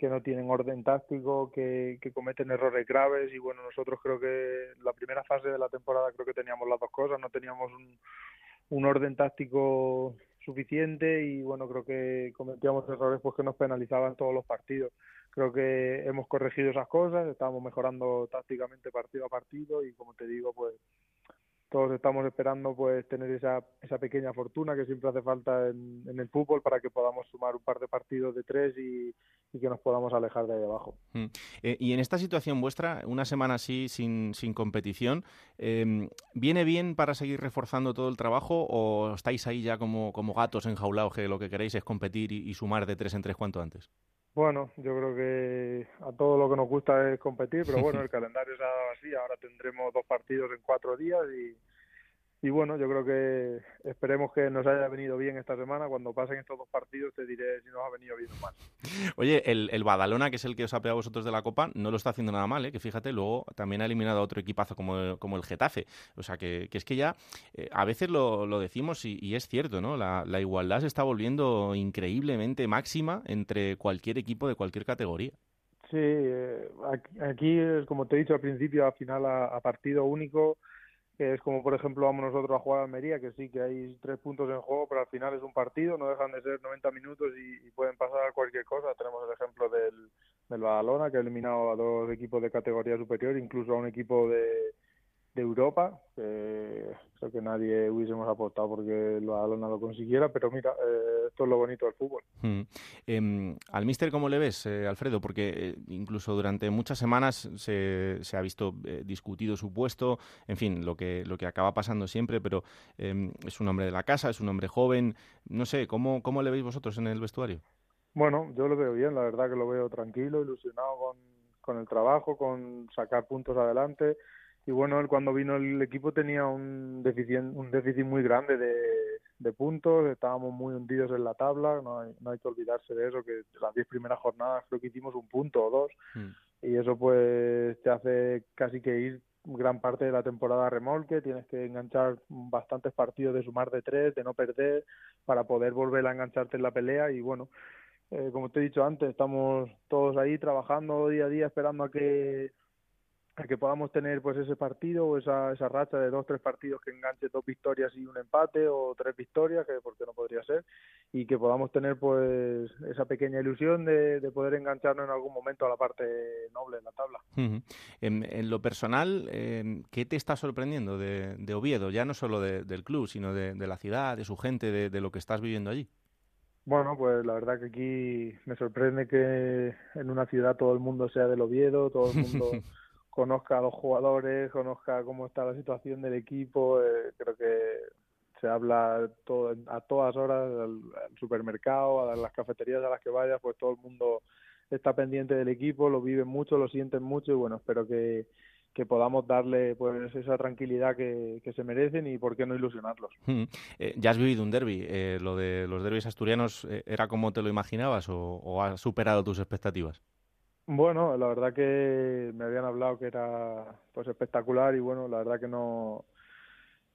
que no tienen orden táctico, que, que, cometen errores graves y bueno, nosotros creo que la primera fase de la temporada creo que teníamos las dos cosas, no teníamos un, un orden táctico suficiente y bueno, creo que cometíamos errores pues que nos penalizaban todos los partidos. Creo que hemos corregido esas cosas, estamos mejorando tácticamente partido a partido y como te digo, pues todos estamos esperando pues tener esa, esa pequeña fortuna que siempre hace falta en, en el fútbol para que podamos sumar un par de partidos de tres y, y que nos podamos alejar de ahí abajo. Mm. Eh, y en esta situación vuestra, una semana así sin, sin competición, eh, ¿viene bien para seguir reforzando todo el trabajo o estáis ahí ya como, como gatos enjaulados que lo que queréis es competir y sumar de tres en tres cuanto antes? Bueno, yo creo que a todo lo que nos gusta es competir, pero bueno, el calendario se ha dado así. Ahora tendremos dos partidos en cuatro días y, y bueno, yo creo que esperemos que nos haya venido bien esta semana. Cuando pasen estos dos partidos te diré si nos ha venido bien o mal. Oye, el, el Badalona, que es el que os ha pegado a vosotros de la Copa, no lo está haciendo nada mal, ¿eh? que fíjate, luego también ha eliminado a otro equipazo como el, como el Getafe. O sea, que, que es que ya eh, a veces lo, lo decimos y, y, es cierto, ¿no? La, la igualdad se está volviendo increíblemente máxima entre cualquier equipo de cualquier categoría. Sí, eh, aquí, como te he dicho al principio, al final a, a partido único es como por ejemplo vamos nosotros a jugar a Almería, que sí que hay tres puntos en juego, pero al final es un partido, no dejan de ser 90 minutos y, y pueden pasar cualquier cosa. Tenemos el ejemplo del, del Badalona, que ha eliminado a dos equipos de categoría superior, incluso a un equipo de, de Europa, creo que nadie hubiésemos apostado porque Badalona lo consiguiera, pero mira, eh, esto es lo bonito del fútbol. Mm. Eh, ¿Al míster cómo le ves, eh, Alfredo? Porque eh, incluso durante muchas semanas se, se ha visto eh, discutido su puesto, en fin, lo que, lo que acaba pasando siempre, pero em, es un hombre de la casa, es un hombre joven, no sé, ¿cómo, ¿cómo le veis vosotros en el vestuario? Bueno, yo lo veo bien, la verdad que lo veo tranquilo, ilusionado con, con el trabajo, con sacar puntos adelante y bueno, él cuando vino el equipo tenía un déficit, un déficit muy grande de, de puntos, estábamos muy hundidos en la tabla, no hay, no hay que olvidarse de eso, que de las diez primeras jornadas creo que hicimos un punto o dos, mm. y eso pues te hace casi que ir gran parte de la temporada a remolque, tienes que enganchar bastantes partidos de sumar de tres, de no perder, para poder volver a engancharte en la pelea, y bueno, eh, como te he dicho antes, estamos todos ahí trabajando día a día, esperando a que a que podamos tener pues ese partido o esa, esa racha de dos, tres partidos que enganche dos victorias y un empate o tres victorias, que porque no podría ser, y que podamos tener pues esa pequeña ilusión de, de poder engancharnos en algún momento a la parte noble de la tabla. Uh -huh. en, en, lo personal, eh, ¿qué te está sorprendiendo de, de Oviedo? Ya no solo de, del club, sino de, la ciudad, de su gente, de, de lo que estás viviendo allí. Bueno, pues la verdad que aquí me sorprende que en una ciudad todo el mundo sea del Oviedo, todo el mundo conozca a los jugadores, conozca cómo está la situación del equipo. Eh, creo que se habla todo, a todas horas al, supermercado, a las cafeterías a las que vayas, pues todo el mundo está pendiente del equipo, lo viven mucho, lo sienten mucho y bueno, espero que, que podamos darle pues esa tranquilidad que, que, se merecen y por qué no ilusionarlos. Mm. Eh, ya has vivido un derby, eh, lo de los derbis asturianos, eh, ¿era como te lo imaginabas o, o ha superado tus expectativas? Bueno, la verdad que me habían hablado que era pues espectacular y bueno, la verdad que no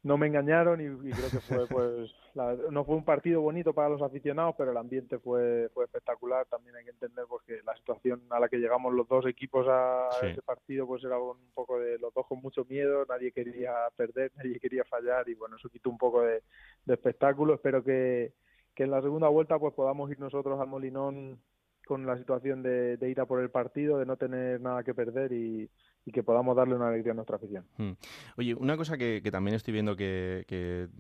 no me engañaron y, y creo que fue pues la, no fue un partido bonito para los aficionados, pero el ambiente fue fue espectacular. También hay que entender pues que la situación a la que llegamos los dos equipos a, sí. ese partido pues era un poco de los dos con mucho miedo, nadie quería perder, nadie quería fallar y bueno, eso quitó un poco de, de espectáculo. Espero que que en la segunda vuelta pues podamos ir nosotros al Molinón con la situación de, de, ir a por el partido, de no tener nada que perder y, y que podamos darle una alegría a nuestra afición. Hmm. Oye, una cosa que, también estoy viendo que,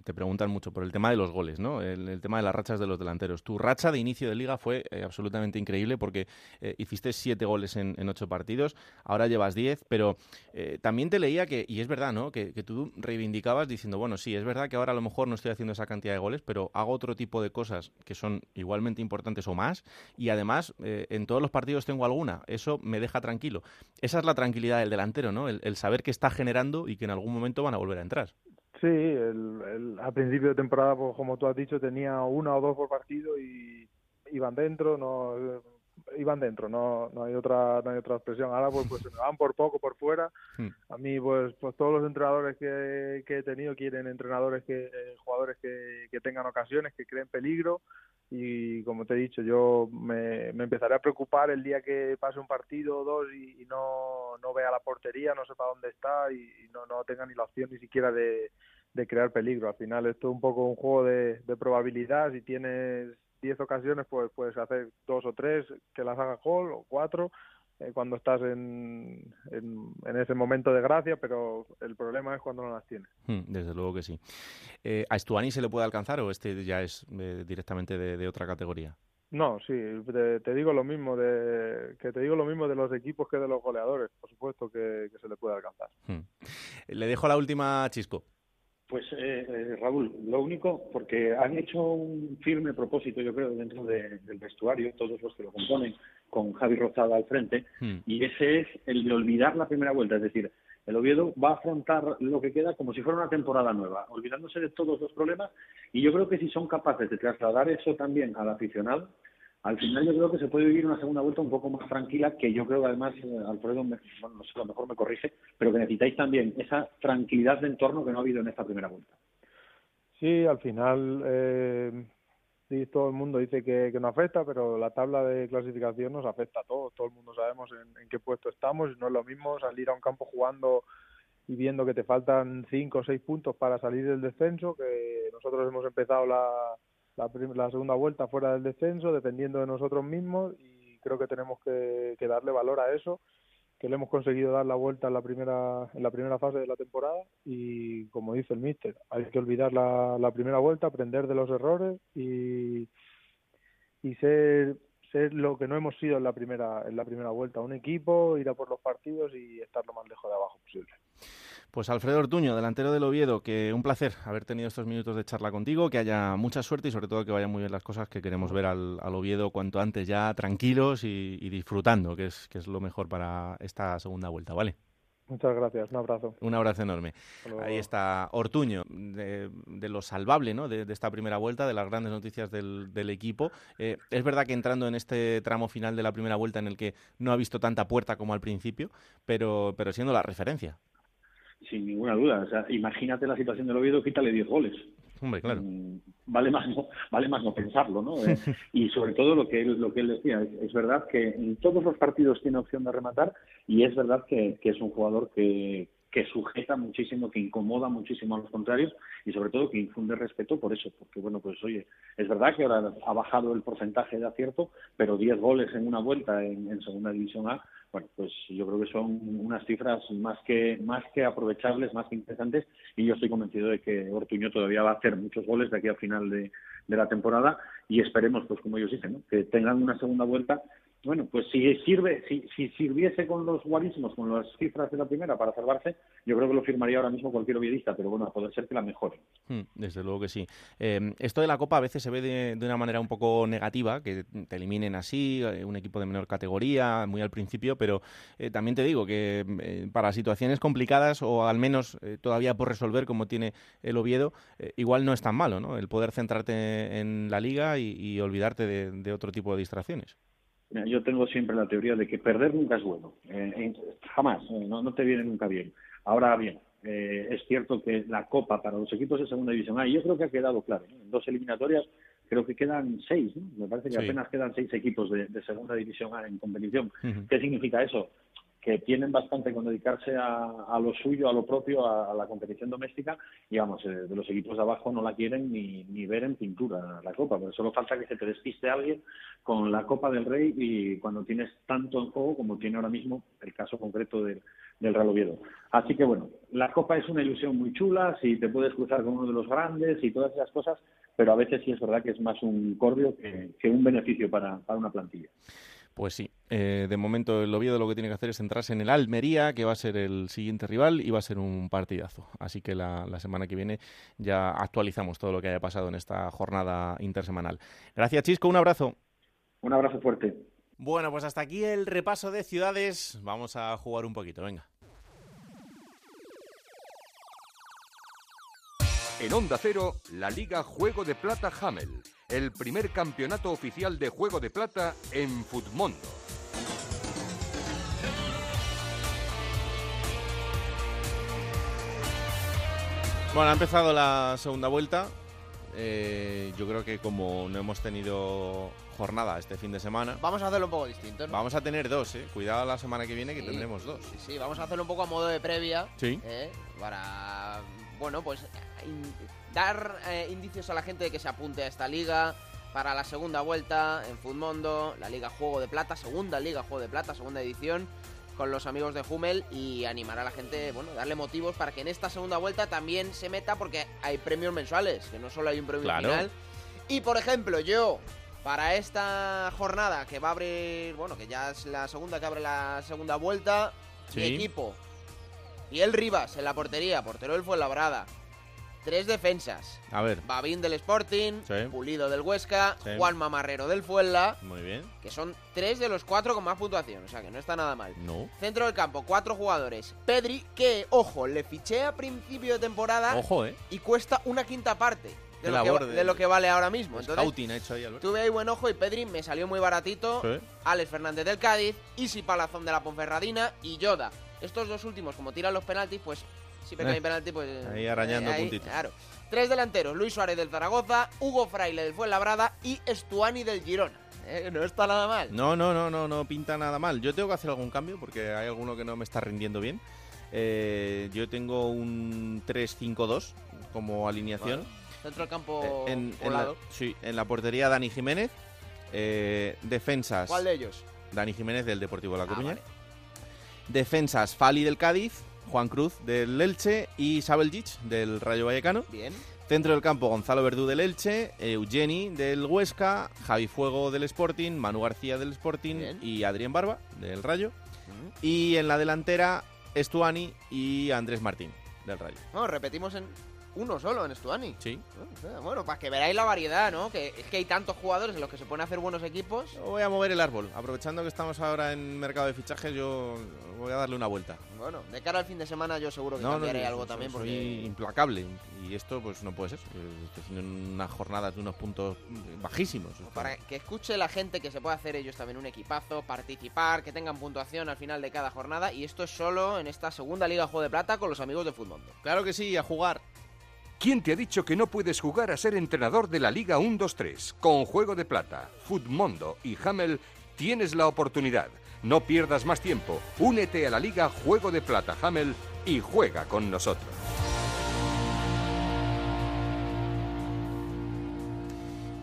te preguntan mucho por el tema de los goles, ¿no? El, tema de las rachas de los delanteros. Tu racha de inicio de liga fue eh, absolutamente increíble porque eh, hiciste siete goles en, ocho partidos, ahora llevas diez, pero eh, también te leía que, y es verdad, ¿no? Que, que, tú reivindicabas diciendo, bueno, sí, es verdad que ahora a lo mejor no estoy haciendo esa cantidad de goles, pero hago otro tipo de cosas que son igualmente importantes o más, y además en todos los partidos tengo alguna. Eso me deja tranquilo. Esa es la tranquilidad del delantero, ¿no? El, saber que está generando y que en algún momento van a volver a entrar. Sí, el, el, a principio de temporada, pues, como tú has dicho, tenía una o dos por partido y iban dentro, no iban dentro, no, no hay otra no hay otra expresión. Ahora pues, pues se me van por poco por fuera. Hmm. A mí pues pues todos los entrenadores que, que he tenido quieren entrenadores que eh, jugadores que, que tengan ocasiones, que creen peligro y como te he dicho, yo me, me empezaré a preocupar el día que pase un partido o dos y, y no, no vea la portería, no sepa dónde está y, y no, no tenga ni la opción ni siquiera de, de crear peligro. Al final esto es un poco un juego de, de probabilidad. Si tienes 10 ocasiones, pues puedes hacer dos o tres que las haga gol o cuatro eh, cuando estás en, en, ese momento de gracia, pero el problema es cuando no las tienes. Hmm, desde luego que sí. Eh, ¿A Estuani se le puede alcanzar o este ya es eh, directamente de, otra categoría? No, sí, te, digo lo mismo de que te digo lo mismo de los equipos que de los goleadores, por supuesto que, se le puede alcanzar. Hmm. Le dejo la última, Chisco. Pues eh, eh, Raúl, lo único, porque han hecho un firme propósito, yo creo, dentro del vestuario, todos los que lo componen, con Javi Rozada al frente, hmm. y ese es el de olvidar la primera vuelta, es decir, el Oviedo va a afrontar lo que queda como si fuera una temporada nueva, olvidándose de todos los problemas, y yo creo que si son capaces de trasladar eso también al aficionado, al final yo creo que se puede vivir una segunda vuelta un poco más tranquila, que yo creo que además, eh, Alfredo, bueno, no sé, a lo mejor me corrige, pero que necesitáis también esa tranquilidad de entorno que no ha habido en esta primera vuelta. Sí, al final eh, sí, todo el mundo dice que, no afecta, pero la tabla de clasificación nos afecta a todos. Todo el mundo sabemos en, qué puesto estamos y no es lo mismo salir a un campo jugando y viendo que te faltan cinco o seis puntos para salir del descenso, que nosotros hemos empezado la la, segunda vuelta fuera del descenso, dependiendo de nosotros mismos y creo que tenemos que, darle valor a eso, que le hemos conseguido dar la vuelta en la primera en la primera fase de la temporada. Y como dice el míster, hay que olvidar la, la primera vuelta, aprender de los errores y, y ser ser lo que no hemos sido en la primera en la primera vuelta, un equipo, ir a por los partidos y estar lo más lejos de abajo posible. Pues Alfredo Ortuño, delantero del Oviedo, que un placer haber tenido estos minutos de charla contigo, que haya mucha suerte y sobre todo que vayan muy bien las cosas, que queremos ver al, Oviedo cuanto antes ya tranquilos y, disfrutando, que es, que es lo mejor para esta segunda vuelta, ¿vale? Muchas gracias, un abrazo. Un abrazo enorme. Ahí está Ortuño, de, lo salvable ¿no? De, esta primera vuelta, de las grandes noticias del, equipo. Eh, es verdad que entrando en este tramo final de la primera vuelta en el que no ha visto tanta puerta como al principio, pero, pero siendo la referencia sin ninguna duda. O sea, imagínate la situación del Oviedo, quítale 10 goles. Hombre, claro. Mm, vale más no, vale más no pensarlo, ¿no? Eh, y sobre todo lo que él, lo que él decía, es, verdad que en todos los partidos tiene opción de rematar y es verdad que, que es un jugador que, que sujeta muchísimo, que incomoda muchísimo a los contrarios y sobre todo que infunde respeto por eso, porque bueno, pues oye, es verdad que ahora ha bajado el porcentaje de acierto, pero 10 goles en una vuelta en, segunda división A bueno, pues yo creo que son unas cifras más que más que aprovechables, más que interesantes, y yo estoy convencido de que Ortuño todavía va a hacer muchos goles de aquí al final de, de la temporada y esperemos, pues como ellos dicen, que tengan una segunda vuelta bueno, pues si sirve, si, si sirviese con los guarismos, con las cifras de la primera para salvarse, yo creo que lo firmaría ahora mismo cualquier obviedista, pero bueno, a poder ser que la mejore. Hmm, desde luego que sí. Eh, esto de la Copa a veces se ve de, una manera un poco negativa, que te eliminen así, eh, un equipo de menor categoría, muy al principio, pero eh, también te digo que para situaciones complicadas o al menos todavía por resolver como tiene el Oviedo, igual no es tan malo, ¿no? El poder centrarte en la liga y, olvidarte de otro tipo de distracciones. Yo tengo siempre la teoría de que perder nunca es bueno, eh, jamás, eh, no, te viene nunca bien. Ahora bien, eh, es cierto que la Copa para los equipos de Segunda División A, yo creo que ha quedado claro, en dos eliminatorias creo que quedan seis, me parece que apenas quedan seis equipos de, Segunda División A en competición. ¿Qué significa eso? Que tienen bastante con dedicarse a, lo suyo, a lo propio, a, la competición doméstica, y vamos, eh, de los equipos de abajo no la quieren ni, ni ver en pintura la Copa, pero solo falta que se te despiste alguien con la Copa del Rey y cuando tienes tanto en juego como tiene ahora mismo el caso concreto del, del Real Oviedo. Así que bueno, la Copa es una ilusión muy chula, si te puedes cruzar con uno de los grandes y todas esas cosas, pero a veces sí es verdad que es más un cordio que, que un beneficio para, para una plantilla. Pues sí, eh, de momento el Oviedo lo que tiene que hacer es centrarse en el Almería, que va a ser el siguiente rival y va a ser un partidazo. Así que la, semana que viene ya actualizamos todo lo que haya pasado en esta jornada intersemanal. Gracias, Chisco, un abrazo. Un abrazo fuerte. Bueno, pues hasta aquí el repaso de ciudades. Vamos a jugar un poquito, venga. En Onda Cero, la Liga Juego de Plata Hamel el primer campeonato oficial de juego de plata en Futmundo. Bueno, ha empezado la segunda vuelta. Eh, yo creo que como no hemos tenido jornada este fin de semana. Vamos a hacerlo un poco distinto, Vamos a tener dos, ¿eh? Cuidado la semana que viene que tendremos dos. Sí, sí, vamos a hacerlo un poco a modo de previa. Sí. ¿eh? Para, bueno, pues dar eh, indicios a la gente de que se apunte a esta liga, para la segunda vuelta en Futmundo, la Liga Juego de Plata, segunda Liga Juego de Plata, segunda edición con los amigos de Hummel y animar a la gente, bueno, darle motivos para que en esta segunda vuelta también se meta porque hay premios mensuales, que no solo hay un premio Claro. final. Y por ejemplo, yo para esta jornada que va a abrir, bueno, que ya es la segunda que abre la segunda vuelta, mi equipo y el Rivas en la portería, portero del Fuenlabrada. Tres defensas. A ver, Babín del Sporting, Sí. Pulido del Huesca, Sí. Juan Mamarrero del Fuenla, muy bien. que son tres de los cuatro con más puntuación, o sea que no está nada mal. No. Centro del campo, cuatro jugadores. Pedri, que, ojo, le fiché a principio de temporada Ojo, ¿eh? y cuesta una quinta parte de, lo que, de de- lo que vale ahora mismo. Entonces, ha hecho ahí, tuve ahí buen ojo y Pedri me salió muy baratito. Sí. Alex Fernández del Cádiz, Isi Palazón de la Ponferradina y Yoda. Estos dos últimos, como tiran los penaltis, pues si me Eh, cae penalti, pues... ahí arañando puntitos. Claro. Tres delanteros, Luis Suárez del Zaragoza, Hugo Fraile del Fuenlabrada y Estuani del Girona. Eh, no está nada mal. No, no, no, no, no pinta nada mal. Yo tengo que hacer algún cambio porque hay alguno que no me está rindiendo bien. Eh, yo tengo un 3-5-2 como alineación. Centro del campo Eh, en, en la, sí, en la portería Dani Jiménez. Eh, defensas. ¿Cuál de ellos? Dani Jiménez del Deportivo de La Ah, Coruña. vale. Defensas Fali del Cádiz, Juan Cruz del Elche y Sabeljic del Rayo Vallecano. Bien. Centro del campo Gonzalo Verdú del Elche, Eugeni del Huesca, Javi Fuego del Sporting, Manu García del Sporting Bien. y Adrián Barba del Rayo. Y en la delantera Estuani y Andrés Martín del Rayo. No, repetimos en uno solo, en Estuani. Sí. Bueno, para que veráis la variedad, ¿no? Que es que hay tantos jugadores en los que se pueden hacer buenos equipos. Voy a mover el árbol. Aprovechando que estamos ahora en mercado de fichajes, yo voy a darle una vuelta. Bueno, de cara al fin de semana yo seguro que No, no, cambiaré algo soy- también soy porque... implacable y esto pues no puede ser. Eh, Estoy haciendo unas jornadas de unos puntos bajísimos. Para que escuche la gente que se puede hacer ellos también un equipazo, participar, que tengan puntuación al final de cada jornada. Y esto es solo en esta segunda Liga Juego de Plata con los amigos de Fútbol. Claro que sí, a jugar. ¿Quién te ha dicho que no puedes jugar a ser entrenador de la Liga 1-2-3? Con Juego de Plata, Futmundo y Hamel tienes la oportunidad. No pierdas más tiempo. Únete a la Liga Juego de Plata Hamel y juega con nosotros.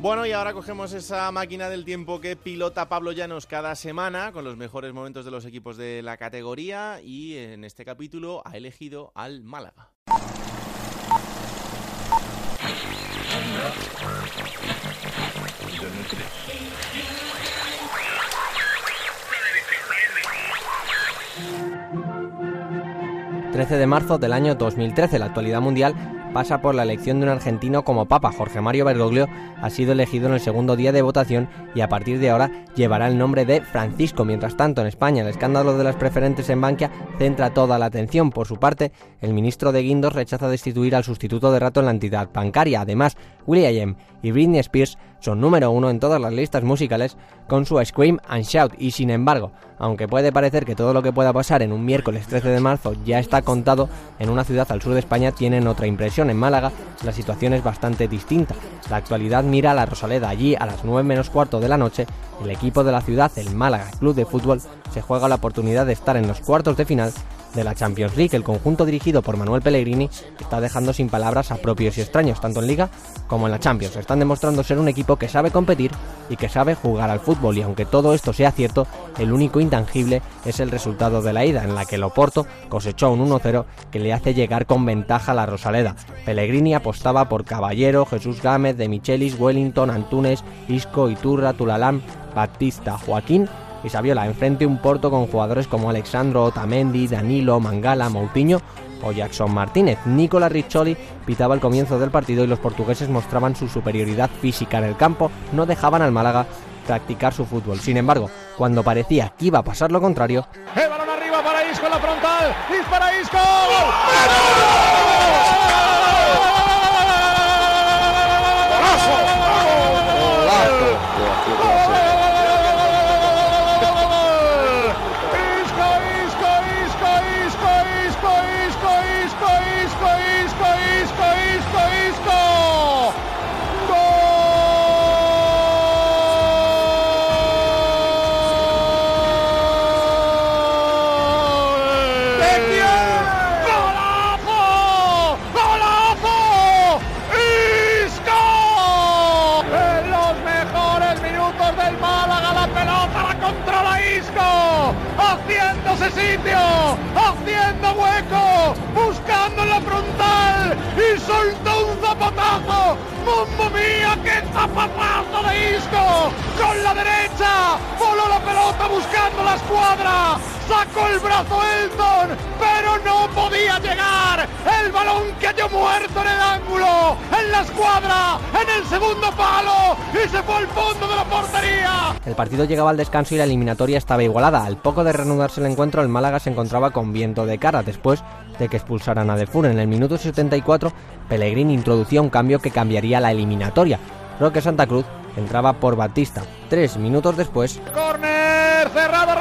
Bueno, y ahora cogemos esa máquina del tiempo que pilota Pablo Llanos cada semana con los mejores momentos de los equipos de la categoría y en este capítulo ha elegido al Málaga. 13 de marzo del año 2013, la actualidad mundial pasa por la elección de un argentino como Papa. Jorge Mario Bergoglio ha sido elegido en el segundo día de votación y a partir de ahora llevará el nombre de Francisco. Mientras tanto, en España, el escándalo de las preferentes en Bankia centra toda la atención. Por su parte, el ministro de Guindos rechaza destituir al sustituto de rato en la entidad bancaria. Además, Will.i.am y Britney Spears son número uno en todas las listas musicales con su Scream and Shout y sin embargo, aunque puede parecer que todo lo que pueda pasar en un miércoles 13 de marzo ya está contado, en una ciudad al sur de España tienen otra impresión. En Málaga la situación es bastante distinta. La actualidad mira a la Rosaleda. Allí a las 9 menos cuarto de la noche, el equipo de la ciudad, el Málaga Club de Fútbol, se juega la oportunidad de estar en los cuartos de final de la Champions League. El conjunto dirigido por Manuel Pellegrini está dejando sin palabras a propios y extraños, tanto en Liga como en la Champions. Están demostrando ser un equipo que sabe competir y que sabe jugar al fútbol. Y aunque todo esto sea cierto, el único intangible es el resultado de la ida, en la que el Oporto cosechó un 1-0 que le hace llegar con ventaja a la Rosaleda. Pellegrini apostaba por Caballero, Jesús Gámez, De Michelis, Wellington, Antunes, Isco, Iturra, Tulalam, Batista, Joaquín y Saviola. Enfrente un Porto con jugadores como Alexandro Otamendi, Danilo, Mangala, Moutinho o Jackson Martínez. Nicolas Riccioli pitaba el comienzo del partido y los portugueses mostraban su superioridad física en el campo, no dejaban al Málaga practicar su fútbol. Sin embargo, cuando parecía que iba a pasar lo contrario, el balón arriba para Isco en la frontal, dispara Isco. ese ¡Mamma mía, qué zapatazo de Isco! Con la derecha, voló la pelota buscando la escuadra. Sacó el brazo Elton, pero no podía llegar. El balón cayó muerto en el ángulo, en la escuadra, en el segundo palo y se fue al fondo de la portería. El partido llegaba al descanso y la eliminatoria estaba igualada. Al poco de reanudarse el encuentro, el Málaga se encontraba con viento de cara después de que expulsaran a Defur. En el minuto 74, Pellegrini introducía un cambio que cambiaría la eliminatoria. Roque Santa Cruz entraba por Batista. Tres minutos después. Corner, cerrado,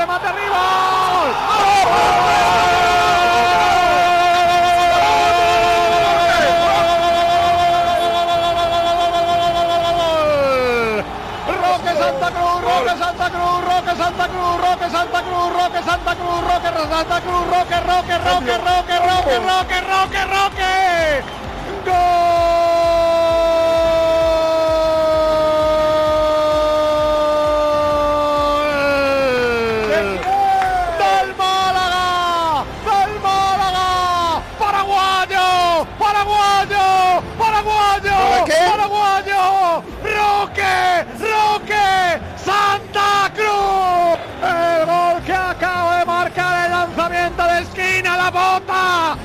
bota.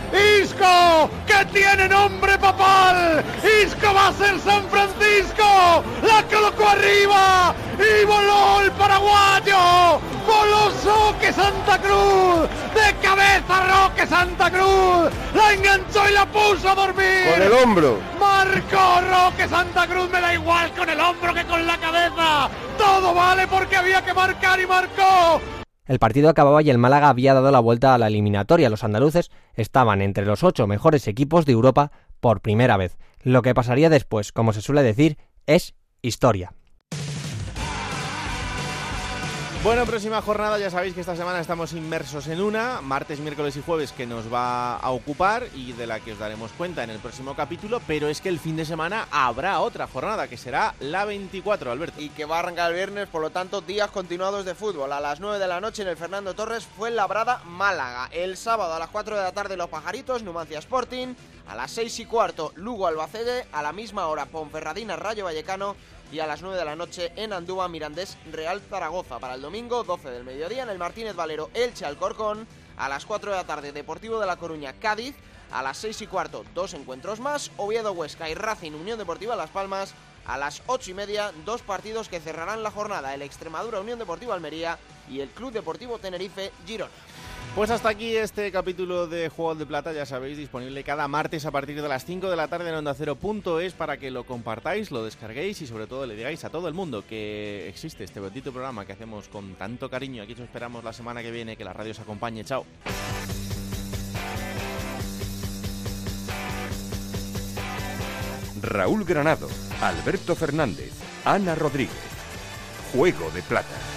Isco, que tiene nombre papal. Isco va a ser San Francisco. La colocó arriba y voló el paraguayo. Voló Roque Santa Cruz. De cabeza Roque Santa Cruz. La enganchó y la puso a dormir. Con el hombro. Marcó Roque Santa Cruz, me da igual con el hombro que con la cabeza. Todo vale porque había que marcar y marcó. El partido acababa y el Málaga había dado la vuelta a la eliminatoria. Los andaluces estaban entre los ocho mejores equipos de Europa por primera vez. Lo que pasaría después, como se suele decir, es historia. Bueno, próxima jornada, ya sabéis que esta semana estamos inmersos en una, martes, miércoles y jueves, que nos va a ocupar y de la que os daremos cuenta en el próximo capítulo, pero es que el fin de semana habrá otra jornada, que será la 24, Alberto. Y que va a arrancar el viernes, por lo tanto, días continuados de fútbol. A las 9 de la noche en el Fernando Torres fue Labrada Málaga. El sábado a las 4 de la tarde Los Pajaritos, Numancia Sporting. A las 6 y cuarto Lugo Albacete. A la misma hora Ponferradina Rayo Vallecano y a las 9 de la noche en Andúa Mirandés Real Zaragoza. Para el domingo, 12 del mediodía, en el Martínez Valero Elche Alcorcón. A las 4 de la tarde, Deportivo de La Coruña Cádiz. A las 6 y cuarto, dos encuentros más. Oviedo Huesca y Racing Unión Deportiva Las Palmas. A las 8 y media, dos partidos que cerrarán la jornada: el Extremadura Unión Deportiva Almería y el Club Deportivo Tenerife Girona. Pues hasta aquí este capítulo de Juegos de Plata, ya sabéis, disponible cada martes a partir de las 5 de la tarde en Onda es para que lo compartáis, lo descarguéis y sobre todo le digáis a todo el mundo que existe este bendito programa que hacemos con tanto cariño. Aquí os esperamos la semana que viene, que la radio os acompañe. Chao. Raúl Granado, Alberto Fernández, Ana Rodríguez. Juego de Plata.